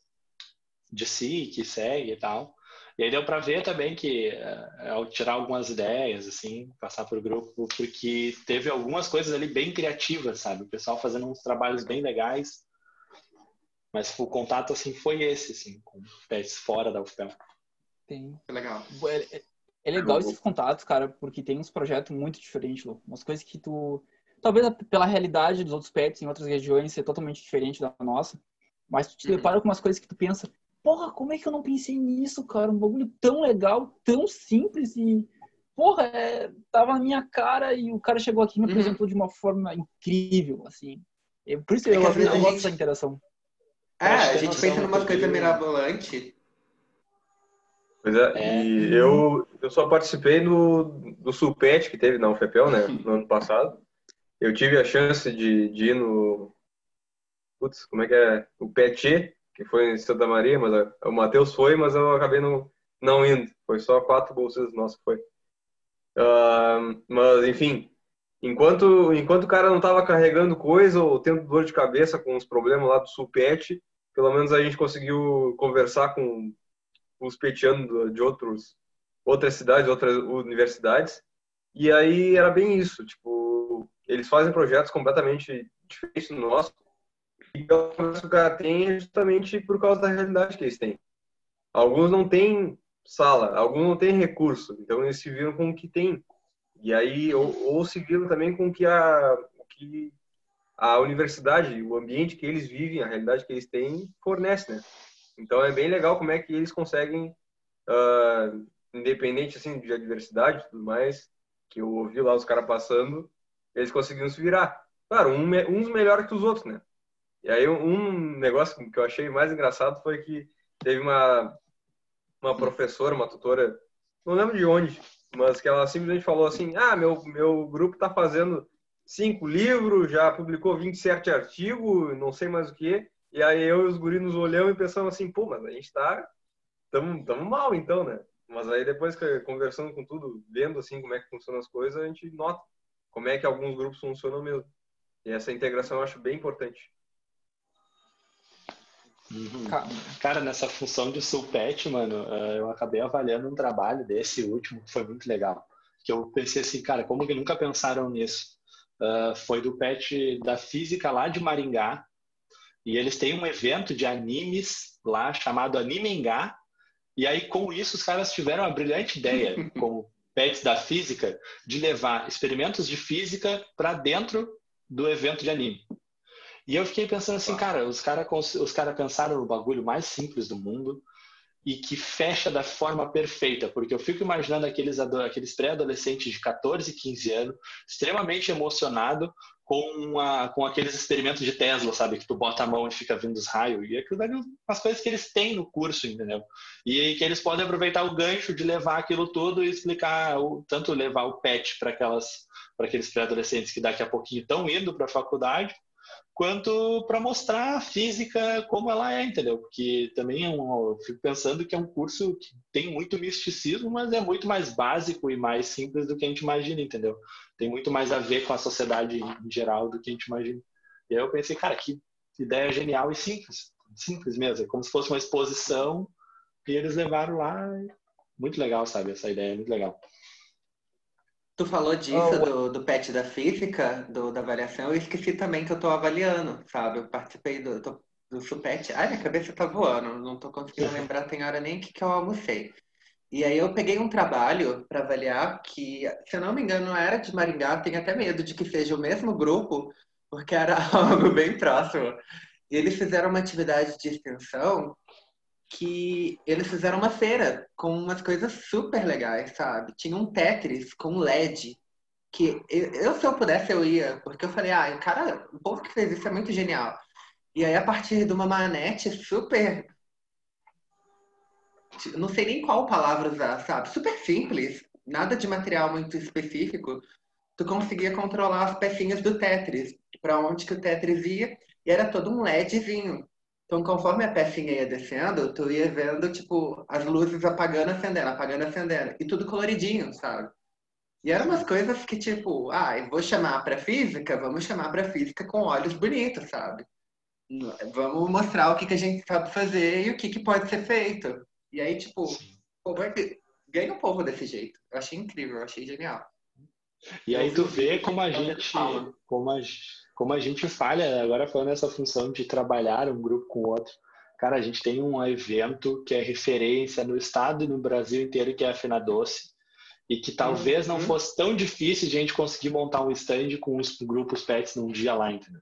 de si, que segue e tal. E aí deu para ver também que, é, ao tirar algumas ideias, assim, passar para o grupo, porque teve algumas coisas ali bem criativas, sabe? O pessoal fazendo uns trabalhos bem legais. Mas o contato, assim, foi esse, assim, com pés fora da UFPEL. Tem. É legal. É, é, é legal esses contatos, cara, porque tem uns projetos muito diferentes, Lu. Umas coisas que tu... Talvez pela realidade dos outros pets em outras regiões ser totalmente diferente da nossa. Mas tu te uhum. depara com umas coisas que tu pensa, porra, como é que eu não pensei nisso, cara? Um bagulho tão legal, tão simples e, porra, é, tava na minha cara e o cara chegou aqui e me uhum. apresentou de uma forma incrível, assim. Eu, por isso é eu, eu, eu gosto dessa interação. É, a gente pensa numa coisa mirabolante. Pois é, é, e eu, eu só participei do, do Sulpet que teve na UFPEL, né, no ano passado. Eu tive a chance de, de ir no. Putz, como é que é? O PET, que foi em Santa Maria, mas o Matheus foi, mas eu acabei não, não indo. Foi só quatro bolsistas nossos que foi. Uh, mas, enfim, enquanto, enquanto o cara não estava carregando coisa ou tendo dor de cabeça com os problemas lá do Sulpet, pelo menos a gente conseguiu conversar com os petianos de outros, outras cidades, outras universidades, e aí era bem isso, tipo, eles fazem projetos completamente diferentes do nosso, e o que o cara tem é justamente por causa da realidade que eles têm. Alguns não têm sala, alguns não têm recurso, então eles se viram com o que tem. E aí, ou, ou se viram também com que a, que a universidade, o ambiente que eles vivem, a realidade que eles têm, fornece, né? Então é bem legal como é que eles conseguem, uh, independente assim de adversidade e tudo mais, que eu ouvi lá os caras passando, eles conseguiram se virar. Claro, um, uns melhores que os outros, né? E aí um negócio que eu achei mais engraçado foi que teve uma uma professora, uma tutora, não lembro de onde, mas que ela simplesmente falou assim: "Ah, meu meu grupo está fazendo cinco livros, já publicou 27 artigos, não sei mais o que". E aí eu e os guris nos olhamos e pensamos assim: "Pô, mas a gente está tamo, tamo mal então, né?" Mas aí depois conversando com tudo, vendo assim como é que funcionam as coisas, a gente nota como é que alguns grupos funcionam mesmo. E essa integração eu acho bem importante. Uhum. Cara, nessa função de sulpet, mano, eh, eu acabei avaliando um trabalho desse último que foi muito legal. Que eu pensei assim, cara, como que nunca pensaram nisso? Uh, foi do pet da física lá de Maringá. E eles têm um evento de animes lá chamado Animengá. E aí, com isso, os caras tiveram a brilhante ideia, como pets da física, de levar experimentos de física para dentro do evento de anime. E eu fiquei pensando assim, cara, os caras os cara pensaram no bagulho mais simples do mundo e que fecha da forma perfeita, porque eu fico imaginando aqueles, aqueles pré-adolescentes de 14, 15 anos, extremamente emocionado com, a, com aqueles experimentos de Tesla, sabe? Que tu bota a mão e fica vindo os raios. E aquilo ali, as coisas que eles têm no curso, entendeu? E que eles podem aproveitar o gancho de levar aquilo todo e explicar, tanto levar o PET para aquelas para aqueles pré-adolescentes que daqui a pouquinho estão indo para a faculdade, quanto para mostrar a física como ela é, entendeu? Porque também é um, eu fico pensando que é um curso que tem muito misticismo, mas é muito mais básico e mais simples do que a gente imagina, entendeu? Tem muito mais a ver com a sociedade em geral do que a gente imagina. E aí eu pensei, cara, que ideia genial e simples, simples mesmo, é como se fosse uma exposição e eles levaram lá, muito legal, sabe? Essa ideia é muito legal. Tu falou disso, oh, do, do PET da física, do, da avaliação, eu esqueci também que eu estou avaliando, sabe? Eu participei do, do, do SUPET. Ai, minha cabeça tá voando, não estou conseguindo lembrar, tem hora nem que, que eu almocei. E aí eu peguei um trabalho para avaliar que, se eu não me engano, era de Maringá, tenho até medo de que seja o mesmo grupo, porque era algo bem próximo. E eles fizeram uma atividade de extensão que eles fizeram uma feira com umas coisas super legais, sabe? Tinha um Tetris com LED, que eu, se eu pudesse, eu ia, porque eu falei, ah, cara, o povo que fez isso é muito genial. E aí, a partir de uma manete super. Não sei nem qual palavra usar, sabe? Super simples, nada de material muito específico. Tu conseguia controlar as pecinhas do Tetris, para onde que o Tetris ia, e era todo um LEDzinho. Então, conforme a pecinha ia descendo, tu ia vendo, tipo, as luzes apagando, acendendo, apagando, acendendo. E tudo coloridinho, sabe? E eram umas coisas que, tipo, ah, eu vou chamar pra física, vamos chamar pra física com olhos bonitos, sabe? Vamos mostrar o que, que a gente sabe fazer e o que, que pode ser feito. E aí, tipo, pô, ganha um povo desse jeito. Eu achei incrível, eu achei genial. E aí tu vê como a gente, como a, como a gente falha, agora falando essa função de trabalhar um grupo com o outro. Cara, a gente tem um evento que é referência no estado e no Brasil inteiro, que é a Fina Doce, e que talvez não uhum. fosse tão difícil de a gente conseguir montar um stand com os grupos pets num dia lá, entendeu?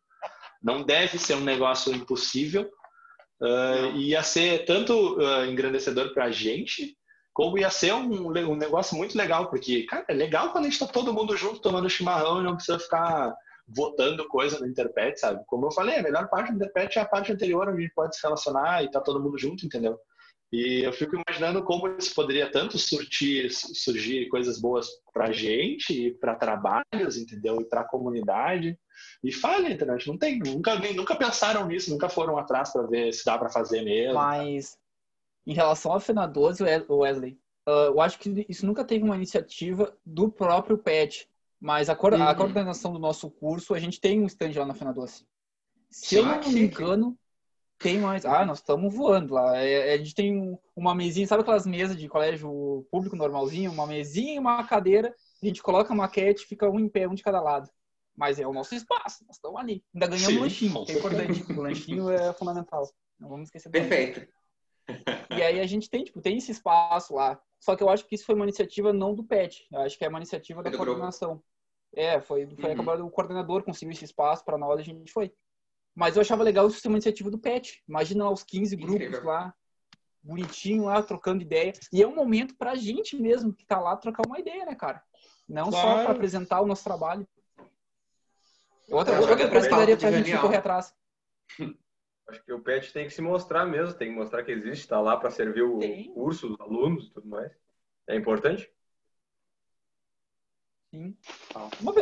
Não deve ser um negócio impossível, uh, ia ser tanto uh, engrandecedor para a gente, como ia ser um, um negócio muito legal, porque, cara, é legal quando a gente está todo mundo junto tomando chimarrão e não precisa ficar votando coisa no Interpet, sabe? Como eu falei, a melhor parte do Interpet é a parte anterior, onde a gente pode se relacionar e tá todo mundo junto, entendeu? E eu fico imaginando como isso poderia tanto surtir, surgir coisas boas para gente e para trabalhos, entendeu? E para a comunidade. E falha, internet. Não tem, nunca, nunca pensaram nisso, nunca foram atrás para ver se dá para fazer mesmo. Mas em relação à FENA 12, Wesley, uh, eu acho que isso nunca teve uma iniciativa do próprio PET. Mas a, co uhum. a coordenação do nosso curso, a gente tem um stand lá na FENA 12. Se eu não me engano, tem mais. Ah, nós estamos voando lá. É, a gente tem uma mesinha, sabe aquelas mesas de colégio público normalzinho? Uma mesinha e uma cadeira. A gente coloca a maquete, fica um em pé, um de cada lado. Mas é o nosso espaço, nós estamos ali. Ainda ganhamos Sim, lanchinho, que é importante. o lanchinho é fundamental. Não vamos esquecer. Perfeito. E aí a gente tem, tipo, tem esse espaço lá. Só que eu acho que isso foi uma iniciativa não do PET. Eu acho que é uma iniciativa da coordenação. É, foi, foi uhum. acabado o coordenador conseguiu esse espaço para nós, a gente foi. Mas eu achava legal isso ser uma iniciativa do PET. Imagina lá os 15 grupos Incrível. lá, bonitinho lá, trocando ideia. E é um momento pra gente mesmo que tá lá trocar uma ideia, né, cara? Não claro. só para apresentar o nosso trabalho. Outra, é, outra coisa que daria pra gente correr atrás. Acho que o PET tem que se mostrar mesmo, tem que mostrar que existe, tá lá para servir o curso, os alunos e tudo mais. É importante? Sim. Uma,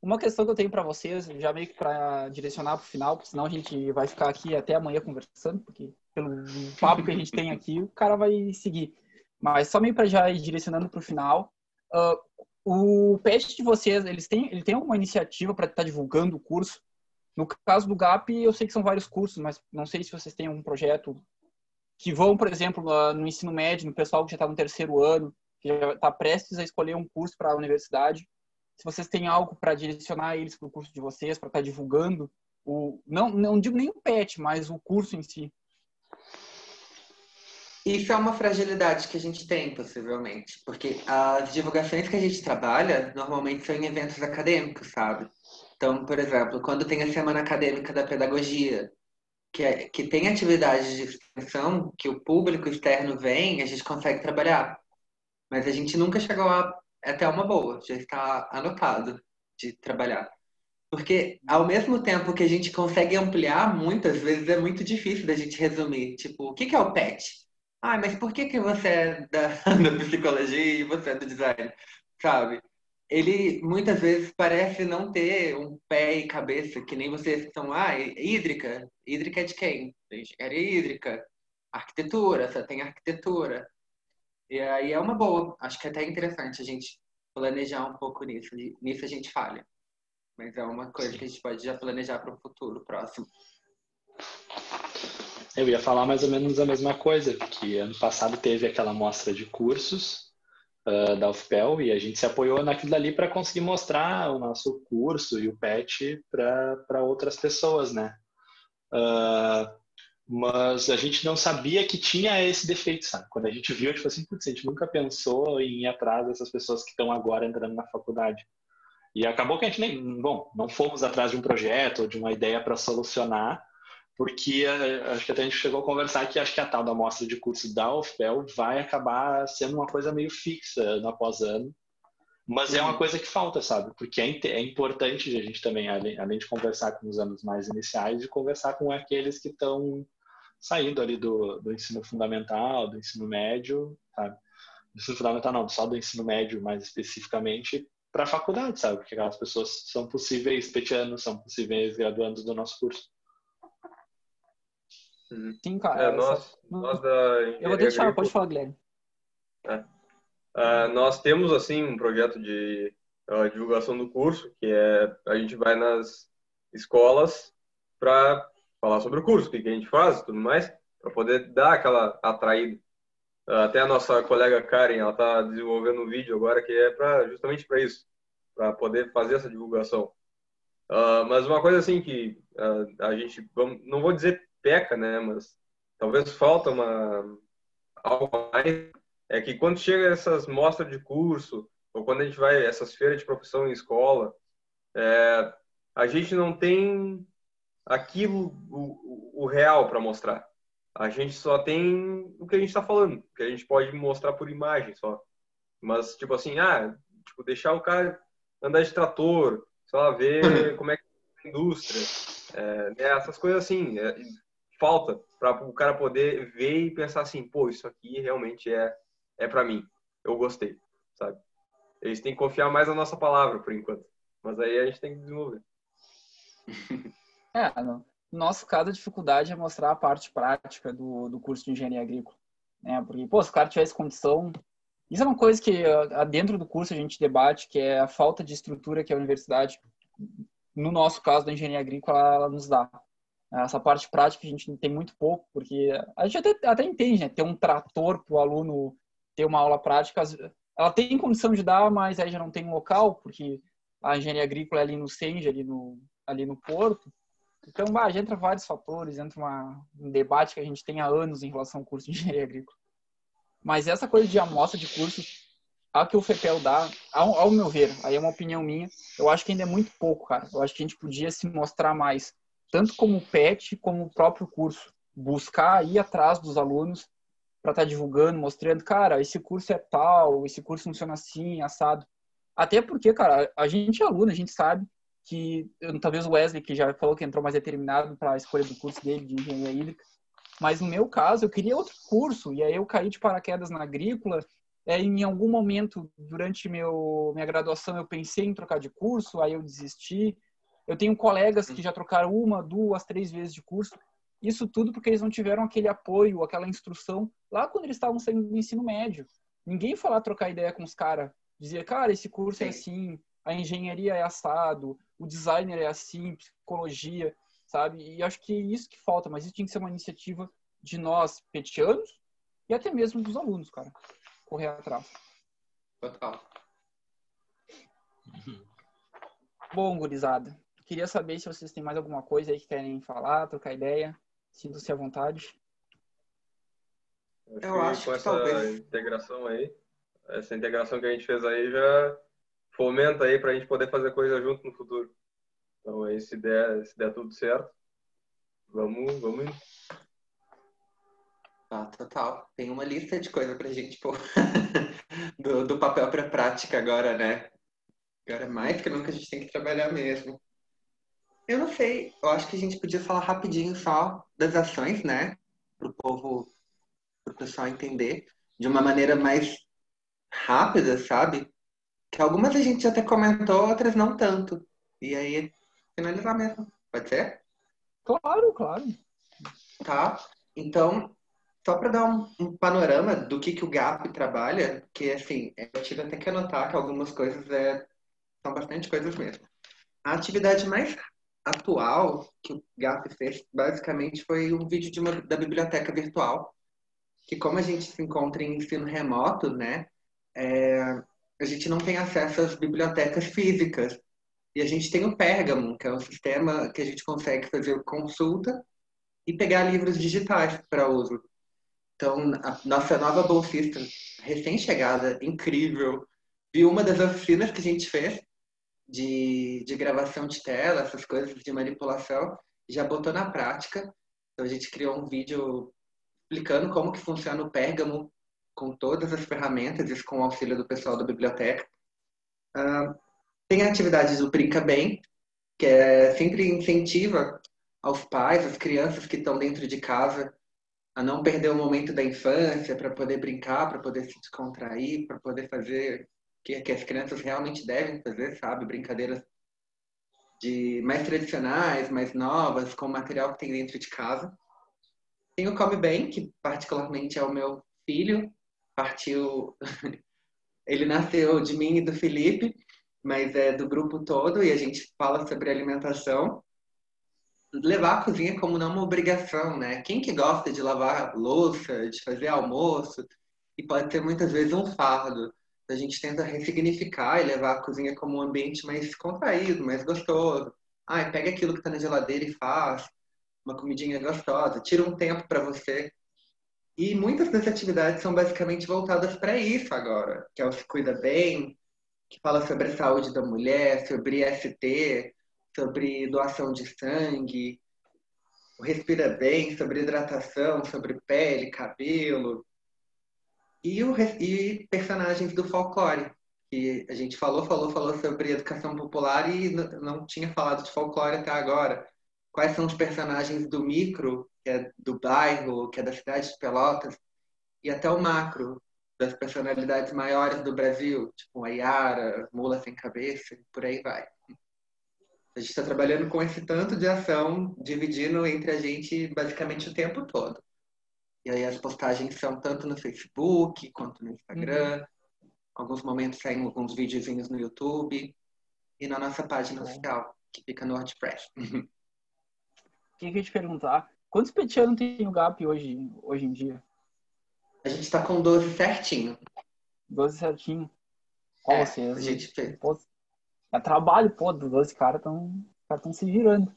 uma questão que eu tenho para vocês, já meio que para direcionar para o final, porque senão a gente vai ficar aqui até amanhã conversando, porque pelo papo que a gente tem aqui, o cara vai seguir. Mas só meio para já ir direcionando para o final, uh, o PET de vocês, eles têm, ele tem alguma iniciativa para estar tá divulgando o curso? No caso do GAP, eu sei que são vários cursos, mas não sei se vocês têm algum projeto que vão, por exemplo, no ensino médio, no pessoal que já está no terceiro ano, que já está prestes a escolher um curso para a universidade, se vocês têm algo para direcionar eles para o curso de vocês, para estar tá divulgando o não não digo nem o PET, mas o curso em si. Isso é uma fragilidade que a gente tem, possivelmente, porque as divulgações que a gente trabalha normalmente são em eventos acadêmicos, sabe? Então, por exemplo, quando tem a Semana Acadêmica da Pedagogia, que, é, que tem atividades de extensão, que o público externo vem, a gente consegue trabalhar. Mas a gente nunca chegou a é até uma boa, já está anotado de trabalhar. Porque ao mesmo tempo que a gente consegue ampliar, muitas vezes é muito difícil da gente resumir. Tipo, o que é o PET? Ah, mas por que, que você é da, da psicologia e você é do design? Sabe? Ele muitas vezes parece não ter um pé e cabeça, que nem vocês estão, ah, hídrica. Hídrica é de quem? Engenharia hídrica. Arquitetura, você tem arquitetura. E aí é uma boa. Acho que é até interessante a gente planejar um pouco nisso. Nisso a gente falha. Mas é uma coisa que a gente pode já planejar para o futuro próximo. Eu ia falar mais ou menos a mesma coisa, que ano passado teve aquela mostra de cursos uh, da UFPEL e a gente se apoiou naquilo dali para conseguir mostrar o nosso curso e o PET para outras pessoas, né? Uh, mas a gente não sabia que tinha esse defeito, sabe? Quando a gente viu, a gente falou assim, putz, a gente nunca pensou em ir atrás dessas pessoas que estão agora entrando na faculdade. E acabou que a gente nem, bom, não fomos atrás de um projeto ou de uma ideia para solucionar, porque eh, acho que até a gente chegou a conversar que acho que a tal da amostra de curso da UFPEL vai acabar sendo uma coisa meio fixa ano após ano, mas é uma coisa que falta, sabe? Porque é, é importante a gente também, além, além de conversar com os anos mais iniciais, de conversar com aqueles que estão saindo ali do, do ensino fundamental, do ensino médio, sabe? Do ensino fundamental não, só do ensino médio mais especificamente, para a faculdade, sabe? Porque aquelas pessoas são possíveis petianos, são possíveis graduandos do nosso curso. Uhum. Sim, cara. É, nós, nós da Eu vou deixar, pode falar, Guilherme. É. Uh, nós temos, assim, um projeto de uh, divulgação do curso, que é a gente vai nas escolas para falar sobre o curso, o que, a gente faz e tudo mais, para poder dar aquela atraída. Até a nossa colega Karen, ela está desenvolvendo um vídeo agora que é pra, justamente para isso, para poder fazer essa divulgação. Uh, mas uma coisa assim que uh, a gente, vamos, não vou dizer peca, né, mas talvez falta uma algo mais, é que quando chega essas mostras de curso, ou quando a gente vai essas feiras de profissão em escola, é, a gente não tem aquilo, o, o real para mostrar. A gente só tem o que a gente está falando, que a gente pode mostrar por imagem só. Mas, tipo assim, ah, tipo, deixar o cara andar de trator, só ver como é que é a indústria, é, né, essas coisas assim. É, falta para o cara poder ver e pensar assim, pô, isso aqui realmente é é para mim. Eu gostei, sabe? Eles têm que confiar mais na nossa palavra por enquanto, mas aí a gente tem que desenvolver. É, no nosso caso a dificuldade é mostrar a parte prática do, do curso de engenharia agrícola, né? Porque pô, se o cara tivesse condição isso é uma coisa que dentro do curso a gente debate, que é a falta de estrutura que a universidade, no nosso caso da engenharia agrícola, ela nos dá. Essa parte prática a gente tem muito pouco, porque a gente até, até entende, né? Ter um trator para o aluno ter uma aula prática, ela tem condição de dar, mas aí já não tem um local, porque a engenharia agrícola é ali no SENG, ali no, ali no Porto. Então, bah, já entra vários fatores, entra uma, um debate que a gente tem há anos em relação ao curso de engenharia agrícola. Mas essa coisa de amostra de cursos, a que o FEPEL dá, ao, ao, meu ver, aí é uma opinião minha, eu acho que ainda é muito pouco, cara. Eu acho que a gente podia se mostrar mais, tanto como PET, como o próprio curso. Buscar ir atrás dos alunos para estar tá divulgando, mostrando, cara, esse curso é tal, esse curso funciona assim, assado. Até porque, cara, a gente é aluno, a gente sabe que, talvez o Wesley, que já falou que entrou mais determinado para a escolha do curso dele de engenharia hídrica, mas no meu caso, eu queria outro curso, e aí eu caí de paraquedas na agrícola. É, em algum momento, durante meu, minha graduação, eu pensei em trocar de curso, aí eu desisti. Eu tenho colegas que já trocaram uma, duas, três vezes de curso. Isso tudo porque eles não tiveram aquele apoio, aquela instrução lá quando eles estavam saindo do ensino médio. Ninguém foi lá trocar ideia com os caras. Dizia, cara, esse curso é assim, a engenharia é assado, o designer é assim, psicologia sabe? E acho que é isso que falta, mas isso tinha que ser uma iniciativa de nós, petianos, e até mesmo dos alunos, cara. Correr atrás. Total. Bom, gurizada, queria saber se vocês têm mais alguma coisa aí que querem falar, trocar ideia. Sinto-se à vontade. Eu acho que, com essa talvez... integração aí, essa integração que a gente fez aí já fomenta aí para a gente poder fazer coisa junto no futuro. Então aí se der, se der tudo certo, vamos, vamos indo. Ah, total. Tem uma lista de coisa pra gente pôr do, do papel pra prática agora, né? Agora mais que nunca a gente tem que trabalhar mesmo. Eu não sei, eu acho que a gente podia falar rapidinho só das ações, né? Pro povo, pro pessoal entender de uma maneira mais rápida, sabe? Que algumas a gente até comentou, outras não tanto. E aí finalizar mesmo. Pode ser? Claro, claro. Tá. Então, só para dar um, um, panorama do que, que o GAP trabalha, que assim, eu tive até que anotar que algumas coisas é, são bastante coisas mesmo. A atividade mais atual que o GAP fez, basicamente, foi um vídeo de uma, da biblioteca virtual, que como a gente se encontra em ensino remoto, né, é, a gente não tem acesso às bibliotecas físicas. E a gente tem o Pergamon, que é um sistema que a gente consegue fazer consulta e pegar livros digitais para uso. Então, a nossa nova bolsista, recém-chegada, incrível, viu uma das oficinas que a gente fez de, de gravação de tela, essas coisas de manipulação, e já botou na prática. Então, a gente criou um vídeo explicando como que funciona o Pergamon com todas as ferramentas, isso com o auxílio do pessoal da biblioteca. Uh, tem a atividade do Brinca Bem, que é sempre incentiva aos pais, às crianças que estão dentro de casa, a não perder o momento da infância para poder brincar, para poder se descontrair, para poder fazer o que, que as crianças realmente devem fazer, sabe? Brincadeiras de mais tradicionais, mais novas, com o material que tem dentro de casa. Tem o Come Bem, que particularmente é o meu filho, partiu. Ele nasceu de mim e do Felipe, mas é do grupo todo e a gente fala sobre alimentação. Levar a cozinha como não uma obrigação, né? Quem que gosta de lavar louça, de fazer almoço, e pode ser muitas vezes um fardo. A gente tenta ressignificar e levar a cozinha como um ambiente mais contraído, mais gostoso. Ah, pega aquilo que está na geladeira e faz uma comidinha gostosa, tira um tempo para você. E muitas das atividades são basicamente voltadas para isso agora, que é o se cuida bem, que fala sobre a saúde da mulher, sobre ST, sobre doação de sangue, o Respira Bem, sobre hidratação, sobre pele, cabelo. E, o, e personagens do folclore, que a gente falou, falou, falou sobre educação popular e não tinha falado de folclore até agora. Quais são os personagens do micro que é do bairro, que é da cidade de Pelotas, e até o macro, das personalidades maiores do Brasil, tipo a Yara, Mula Sem Cabeça, por aí vai. A gente está trabalhando com esse tanto de ação, dividindo entre a gente basicamente o tempo todo. E aí as postagens são tanto no Facebook quanto no Instagram. Uhum. Alguns momentos saem alguns videozinhos no YouTube e na nossa página oficial, que fica no WordPress. que eu ia te perguntar, quantos petianos tem o GAP hoje, hoje em dia? A gente está com 12 certinho. 12 certinho. Qual é, vocês? A gente fez. Pô, é trabalho, pô, 12 caras estão cara se virando.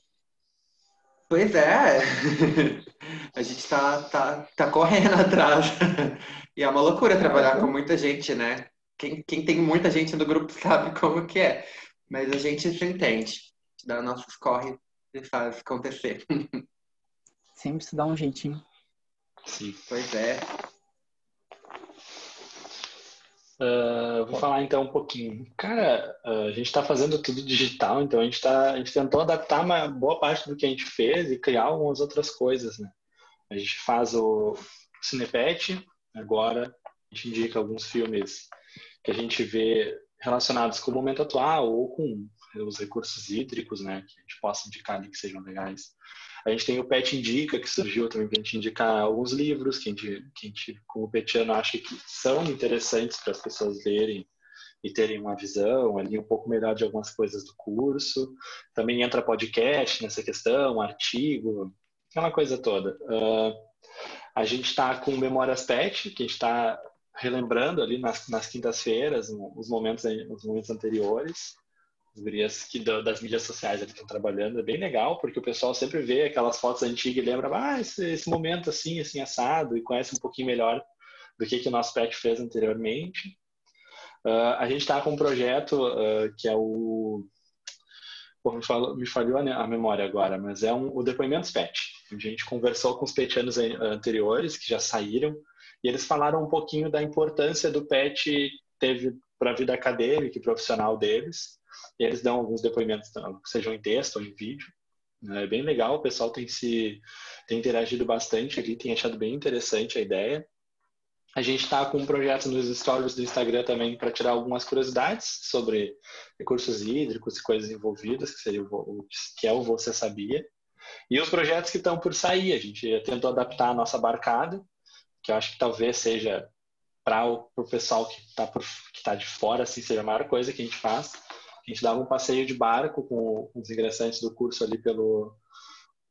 Pois é. a gente está tá, tá correndo atrás. E é uma loucura trabalhar é, com muita gente, né? Quem, quem tem muita gente no grupo sabe como que é. Mas a gente se entende. Dá nossos corre e faz acontecer. Sempre se dá um jeitinho. Sim. Pois é. Uh, vou falar então um pouquinho. Cara, uh, a gente está fazendo tudo digital, então a gente, tá, a gente tentou adaptar uma boa parte do que a gente fez e criar algumas outras coisas, né? A gente faz o Cinepet, agora a gente indica alguns filmes que a gente vê relacionados com o momento atual ou com os recursos hídricos, né? Que a gente possa indicar ali que sejam legais. A gente tem o Pet Indica, que surgiu também para a gente indicar alguns livros que a gente, que a gente como petiano, acha que são interessantes para as pessoas lerem e terem uma visão ali um pouco melhor de algumas coisas do curso. Também entra podcast nessa questão, artigo, aquela coisa toda. Uh, a gente está com Memórias Pet, que a gente está relembrando ali nas, nas quintas-feiras os momentos, os momentos anteriores as gurias que das mídias sociais ali estão trabalhando, é bem legal, porque o pessoal sempre vê aquelas fotos antigas e lembra, ah, esse, esse momento assim, assim, assado, e conhece um pouquinho melhor do que, que o nosso pet fez anteriormente. Uh, a gente está com um projeto uh, que é o. Pô, me, falou, me falhou a, memória agora, mas é um, o Depoimentos Pet. A gente conversou com os petianos anteriores que já saíram e eles falaram um pouquinho da importância do pet teve para a vida acadêmica e profissional deles eles dão alguns depoimentos, sejam em texto ou em vídeo. É bem legal, o pessoal tem se tem interagido bastante ali, tem achado bem interessante a ideia. A gente está com um projeto nos stories do Instagram também para tirar algumas curiosidades sobre recursos hídricos e coisas envolvidas, que seria o que é o Você Sabia. E os projetos que estão por sair, a gente tentou adaptar a nossa barcada, que eu acho que talvez seja para o pessoal que está tá de fora, assim, seja a maior coisa que a gente faz. A gente dava um passeio de barco com os ingressantes do curso ali pelo.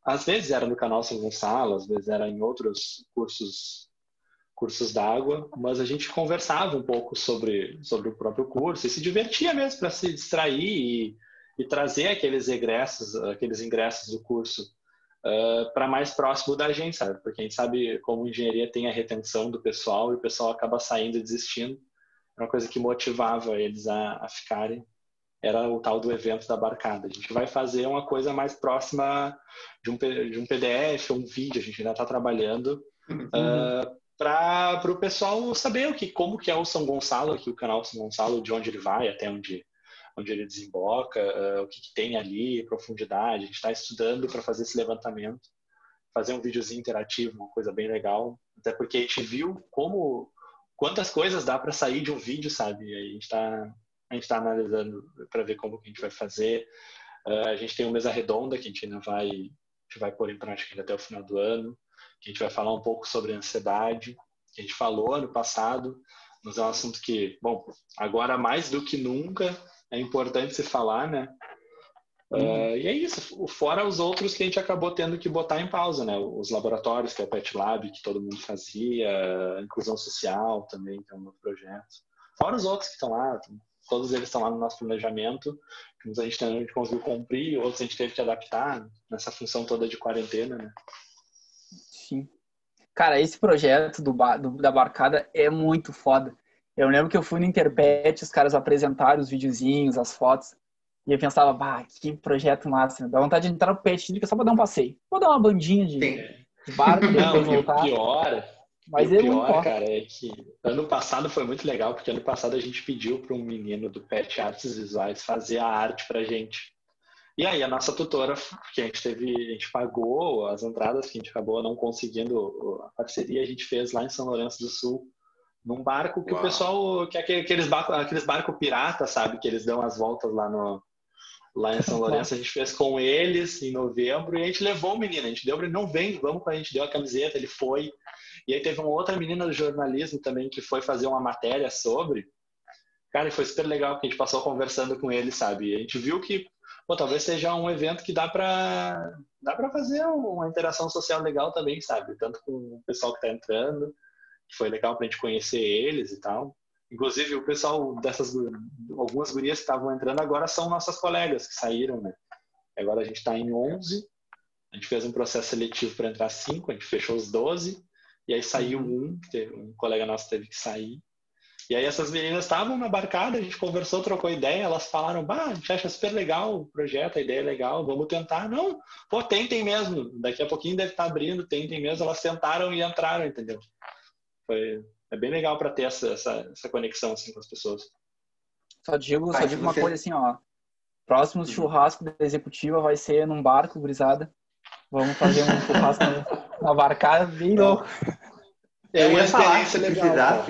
Às vezes era no canal São Gonçalo, às vezes era em outros cursos cursos d'água, mas a gente conversava um pouco sobre, sobre o próprio curso e se divertia mesmo para se distrair e, e, trazer aqueles ingressos, aqueles ingressos do curso uh, para mais próximo da gente, sabe? Porque a gente sabe como engenharia tem a retenção do pessoal e o pessoal acaba saindo e desistindo. É uma coisa que motivava eles a, a ficarem era o tal do evento da barcada. A gente vai fazer uma coisa mais próxima de um, de um PDF ou um vídeo, a gente ainda está trabalhando uhum. uh, para o pessoal saber o que, como que é o São Gonçalo, aqui o canal São Gonçalo, de onde ele vai, até onde, onde ele desemboca, uh, o que, que, tem ali, profundidade. A gente está estudando para fazer esse levantamento, fazer um videozinho interativo, uma coisa bem legal, até porque a gente viu como quantas coisas dá para sair de um vídeo, sabe? A gente está a gente está analisando para ver como que a gente vai fazer. Uh, a gente tem uma mesa redonda que a gente ainda vai, gente vai pôr em prática até o final do ano, que a gente vai falar um pouco sobre ansiedade, que a gente falou ano passado, mas é um assunto que, bom, agora mais do que nunca é importante se falar, né? Uh, e é isso, fora os outros que a gente acabou tendo que botar em pausa, né? Os laboratórios, que é o Pet Lab, que todo mundo fazia, a inclusão social também, que é um novo projeto. Fora os outros que estão lá, todos eles estão lá no nosso planejamento, uns a gente, a gente conseguiu cumprir, outros a gente teve que adaptar nessa função toda de quarentena, né? Sim. Cara, esse projeto do, do, da barcada é muito foda. Eu lembro que eu fui no Interpet, os caras apresentaram os videozinhos, as fotos, e eu pensava, bah, que projeto massa. Dá vontade de entrar no pet, só pra dar um passeio. Vou dar uma bandinha de, de barco, Não, voltar. pior mas o é pior, cara, é que ano passado foi muito legal, porque ano passado a gente pediu para um menino do Pet Artes Visuais fazer a arte pra gente. E aí a nossa tutora, que a gente teve, a gente pagou as entradas que a gente acabou não conseguindo a parceria, a gente fez lá em São Lourenço do Sul, num barco que Uau. o pessoal, que é aqueles barcos, aqueles barcos pirata, sabe, que eles dão as voltas lá no lá em São Lourenço, a gente fez com eles em novembro e a gente levou o menino, a gente deu para ele, não vem, vamos para a gente deu a camiseta, ele foi. E aí teve uma outra menina do jornalismo também que foi fazer uma matéria sobre. Cara, foi super legal que a gente passou conversando com ele, sabe? E a gente viu que pô, talvez seja um evento que dá para dá para fazer uma interação social legal também, sabe? Tanto com o pessoal que está entrando, que foi legal para a gente conhecer eles e tal. Inclusive, o pessoal dessas algumas gurias que estavam entrando agora são nossas colegas que saíram, né? Agora a gente está em 11, a gente fez um processo seletivo para entrar 5, a gente fechou os 12, e aí saiu um, um colega nosso teve que sair. E aí essas meninas estavam na barcada, a gente conversou, trocou ideia, elas falaram, bah, a gente acha super legal o projeto, a ideia é legal, vamos tentar. Não, pô, tentem mesmo, daqui a pouquinho deve estar abrindo, tentem mesmo. Elas tentaram e entraram, entendeu? Foi, é bem legal para ter essa, essa, essa, conexão assim, com as pessoas. Só digo, só digo uma você... coisa assim, ó. Próximo uhum. churrasco da executiva vai ser num barco, gurizada. Vamos fazer um churrasco na barcada bem louco. Eu ia falar que legal,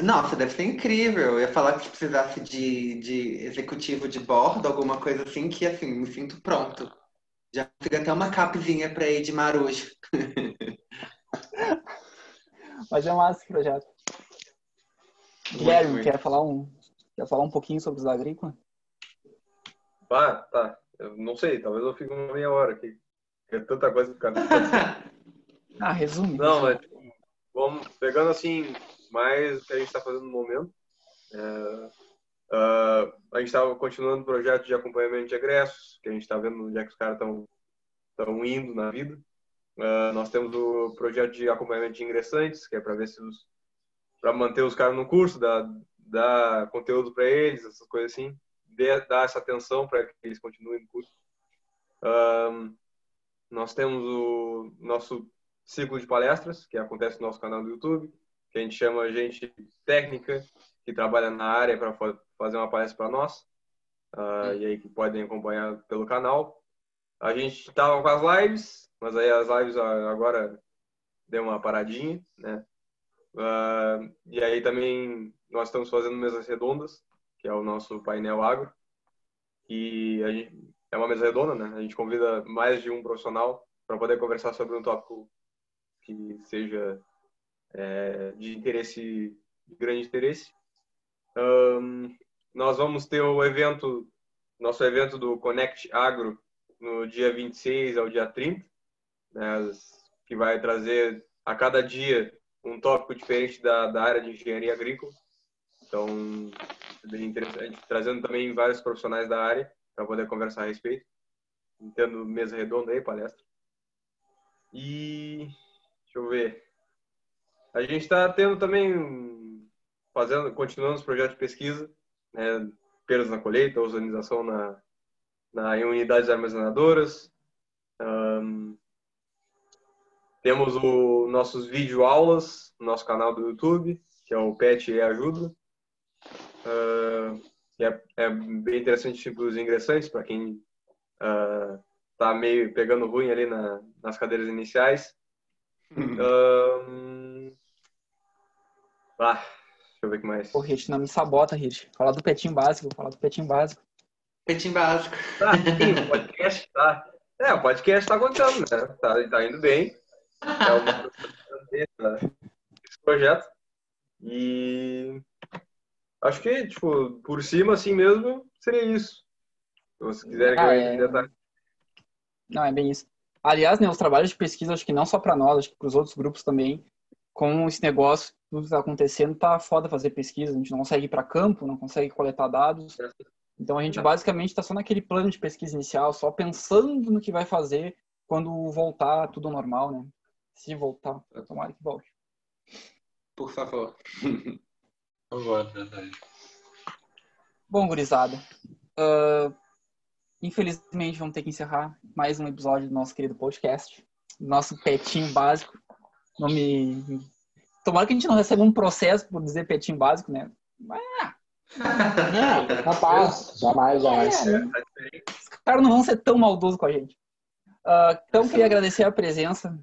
nossa, deve ser incrível. Eu ia falar que precisasse de, de executivo de bordo, alguma coisa assim, que assim, me sinto pronto. Já fica até uma capzinha para ir de marujo. Mas é massa esse projeto. Guilherme, quer falar um, quer falar um pouquinho sobre os agrícolas? Ah, tá. Eu não sei, talvez eu fique uma meia hora aqui. É tanta coisa ficar. ah, resume. Não, mas vamos pegando assim mais o que a gente está fazendo no momento. É, uh, a gente estava continuando o projeto de acompanhamento de egressos, que a gente está vendo onde é que os caras estão estão indo na vida. Uh, nós temos o projeto de acompanhamento de ingressantes, que é para ver se os para manter os caras no curso, dar, dar conteúdo para eles, essas coisas assim, dar essa atenção para que eles continuem no curso. Uh, nós temos o nosso ciclo de palestras, que acontece no nosso canal do YouTube que a gente chama gente técnica que trabalha na área para fazer uma palestra para nós. Uh, e aí que podem acompanhar pelo canal. A gente estava com as lives, mas aí as lives agora deu uma paradinha, né? Uh, e aí também nós estamos fazendo mesas redondas, que é o nosso painel agro. E a gente, é uma mesa redonda, né? A gente convida mais de um profissional para poder conversar sobre um tópico que seja é, de interesse, de grande interesse. Um, nós vamos ter o evento, nosso evento do Connect Agro no dia 26 ao dia 30, né, que vai trazer a cada dia um tópico diferente da, da área de engenharia agrícola. Então, bem interessante, trazendo também vários profissionais da área para poder conversar a respeito, tendo mesa redonda aí, palestra. E deixa eu ver. A gente está tendo também, fazendo, continuando os projetos de pesquisa, né, perdas na colheita, ozonização na, na, em unidades armazenadoras. Um, temos o nossos vídeo aulas no nosso canal do YouTube, que é o PET e Ajuda. Uh, é, é, bem interessante para os ingressantes, para quem está uh, meio pegando ruim ali na, nas cadeiras iniciais. Uh, ah, deixa eu ver o que mais. Pô, Rich, não me sabota, Rich. Fala do petinho básico, fala do petinho básico. Petinho básico. Tá, sim, o podcast tá. É, o podcast tá acontecendo, né? Tá, tá indo bem. É uma esse projeto. E acho que, tipo, por cima, assim mesmo, seria isso. Se vocês quiserem ah, que eu entre é... detalhe. Não, é bem isso. Aliás, né, os trabalhos de pesquisa, acho que não só para nós, acho que para os outros grupos também, com esse negócio, tudo que está acontecendo, tá foda fazer pesquisa. A gente não consegue ir para campo, não consegue coletar dados. Então a gente basicamente está só naquele plano de pesquisa inicial, só pensando no que vai fazer quando voltar tudo normal, né? Se voltar, tomara que volte. Por favor. Bom, gurizada. Uh, infelizmente vamos ter que encerrar mais um episódio do nosso querido podcast. Nosso petinho básico. Nome. Tomara que a gente não receba um processo por dizer petinho básico, né? Mas... Não, capaz. Jamais, jamais. É, né? caras não vão ser tão maldosos com a gente. Uh, então, queria agradecer a presença,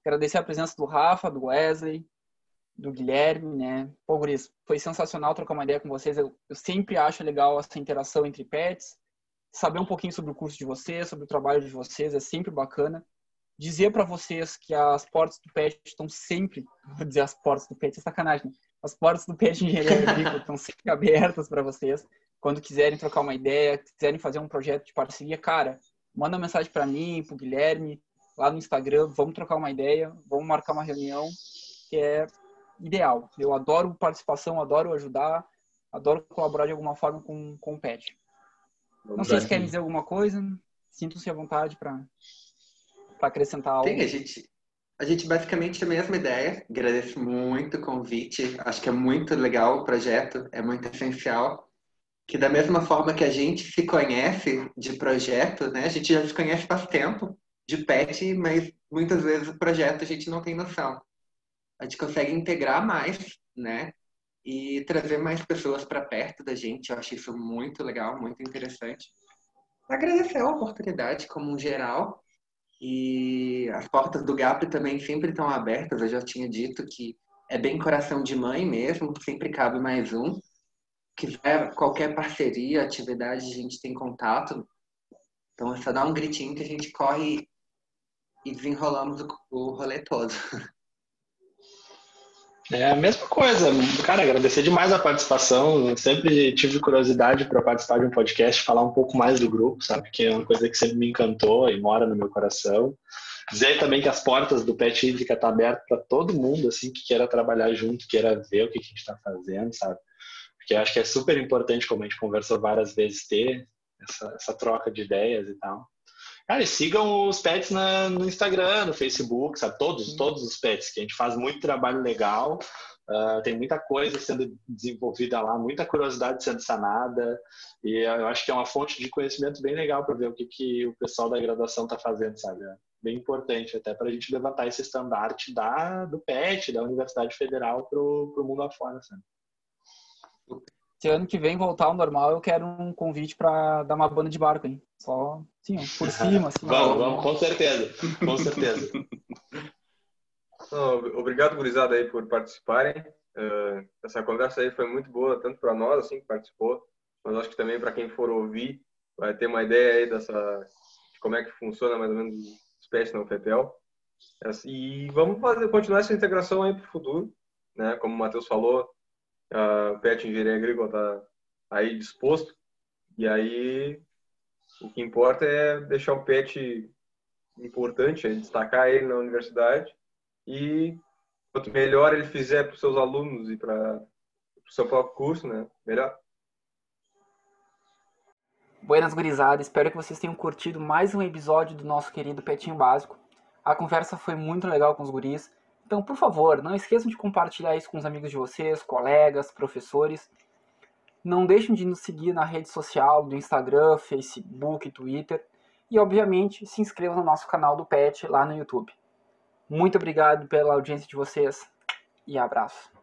agradecer a presença do Rafa, do Wesley, do Guilherme, né? Pô, Guris, foi sensacional trocar uma ideia com vocês. Eu, eu, sempre acho legal essa interação entre pets, saber um pouquinho sobre o curso de vocês, sobre o trabalho de vocês, é sempre bacana. Dizer para vocês que as portas do PET estão sempre, vou dizer as portas do PET, é sacanagem, né? As portas do PET Engenharia Agrícola estão sempre abertas para vocês. Quando quiserem trocar uma ideia, quiserem fazer um projeto de parceria, cara, manda mensagem para mim, para o Guilherme, lá no Instagram, vamos trocar uma ideia, vamos marcar uma reunião, que é ideal. Eu adoro participação, adoro ajudar, adoro colaborar de alguma forma com, com o PET. Não sei se querem dizer alguma coisa, sintam-se à vontade para acrescentar algo. Tem, a gente, a gente basicamente a mesma ideia. Agradeço muito o convite. Acho que é muito legal o projeto, é muito essencial. Que da mesma forma que a gente se conhece de projeto, né? A gente já se conhece faz tempo de pet, mas muitas vezes o projeto a gente não tem noção a gente consegue integrar mais, né? E trazer mais pessoas para perto da gente. Eu acho isso muito legal, muito interessante. Agradecer a oportunidade como um geral. E as portas do GAP também sempre estão abertas. Eu já tinha dito que é bem coração de mãe mesmo, sempre cabe mais um. Quiser qualquer parceria, atividade, a gente tem contato. Então é só dar um gritinho que a gente corre e desenrolamos o, rolê todo. É a mesma coisa, cara, agradecer demais a participação. sempre tive curiosidade para participar de um podcast, falar um pouco mais do grupo, sabe? Que é uma coisa que sempre me encantou e mora no meu coração. Dizer também que as portas do Pet Hídrica estão tá abertas para todo mundo, assim, que queira trabalhar junto, queira ver o que, que a gente está fazendo, sabe? Porque eu acho que é super importante, como a gente conversou várias vezes, ter essa, essa troca de ideias e tal. Cara, sigam os pets na, no Instagram, no Facebook, sabe? Todos, todos os pets, que a gente faz muito trabalho legal. Uh, tem muita coisa sendo desenvolvida lá, muita curiosidade sendo sanada. E eu acho que é uma fonte de conhecimento bem legal para ver o que, que o pessoal da graduação está fazendo, sabe? É bem importante até para a gente levantar esse estandarte da, do PET, da Universidade Federal, para o mundo afora, sabe? Se ano que vem voltar ao normal, eu quero um convite para dar uma banda de barco, hein? Só, sim, por cima, assim. vamos, vamos, com certeza, com certeza. obrigado, gurizada, aí, por participarem. Uh, essa conversa aí foi muito boa, tanto para nós, assim, que participou, mas acho que também para quem for ouvir, vai ter uma ideia aí dessa, de como é que funciona mais ou menos os pets na UFEPEL. E vamos fazer, continuar essa integração aí para o futuro, né? Como o Matheus falou, a PET Engenharia Agrícola está aí disposto. E aí o que importa é deixar o PET importante, é destacar ele na universidade e quanto melhor ele fizer para os seus alunos e para o seu próprio curso, né, melhor. Buenas gurizada, espero que vocês tenham curtido mais um episódio do nosso querido Petinho Básico. A conversa foi muito legal com os guris. Então, por favor, não esqueçam de compartilhar isso com os amigos de vocês, colegas, professores. Não deixem de nos seguir na rede social do Instagram, Facebook, Twitter. E, obviamente, se inscrevam no nosso canal do PET lá no YouTube. Muito obrigado pela audiência de vocês e abraço.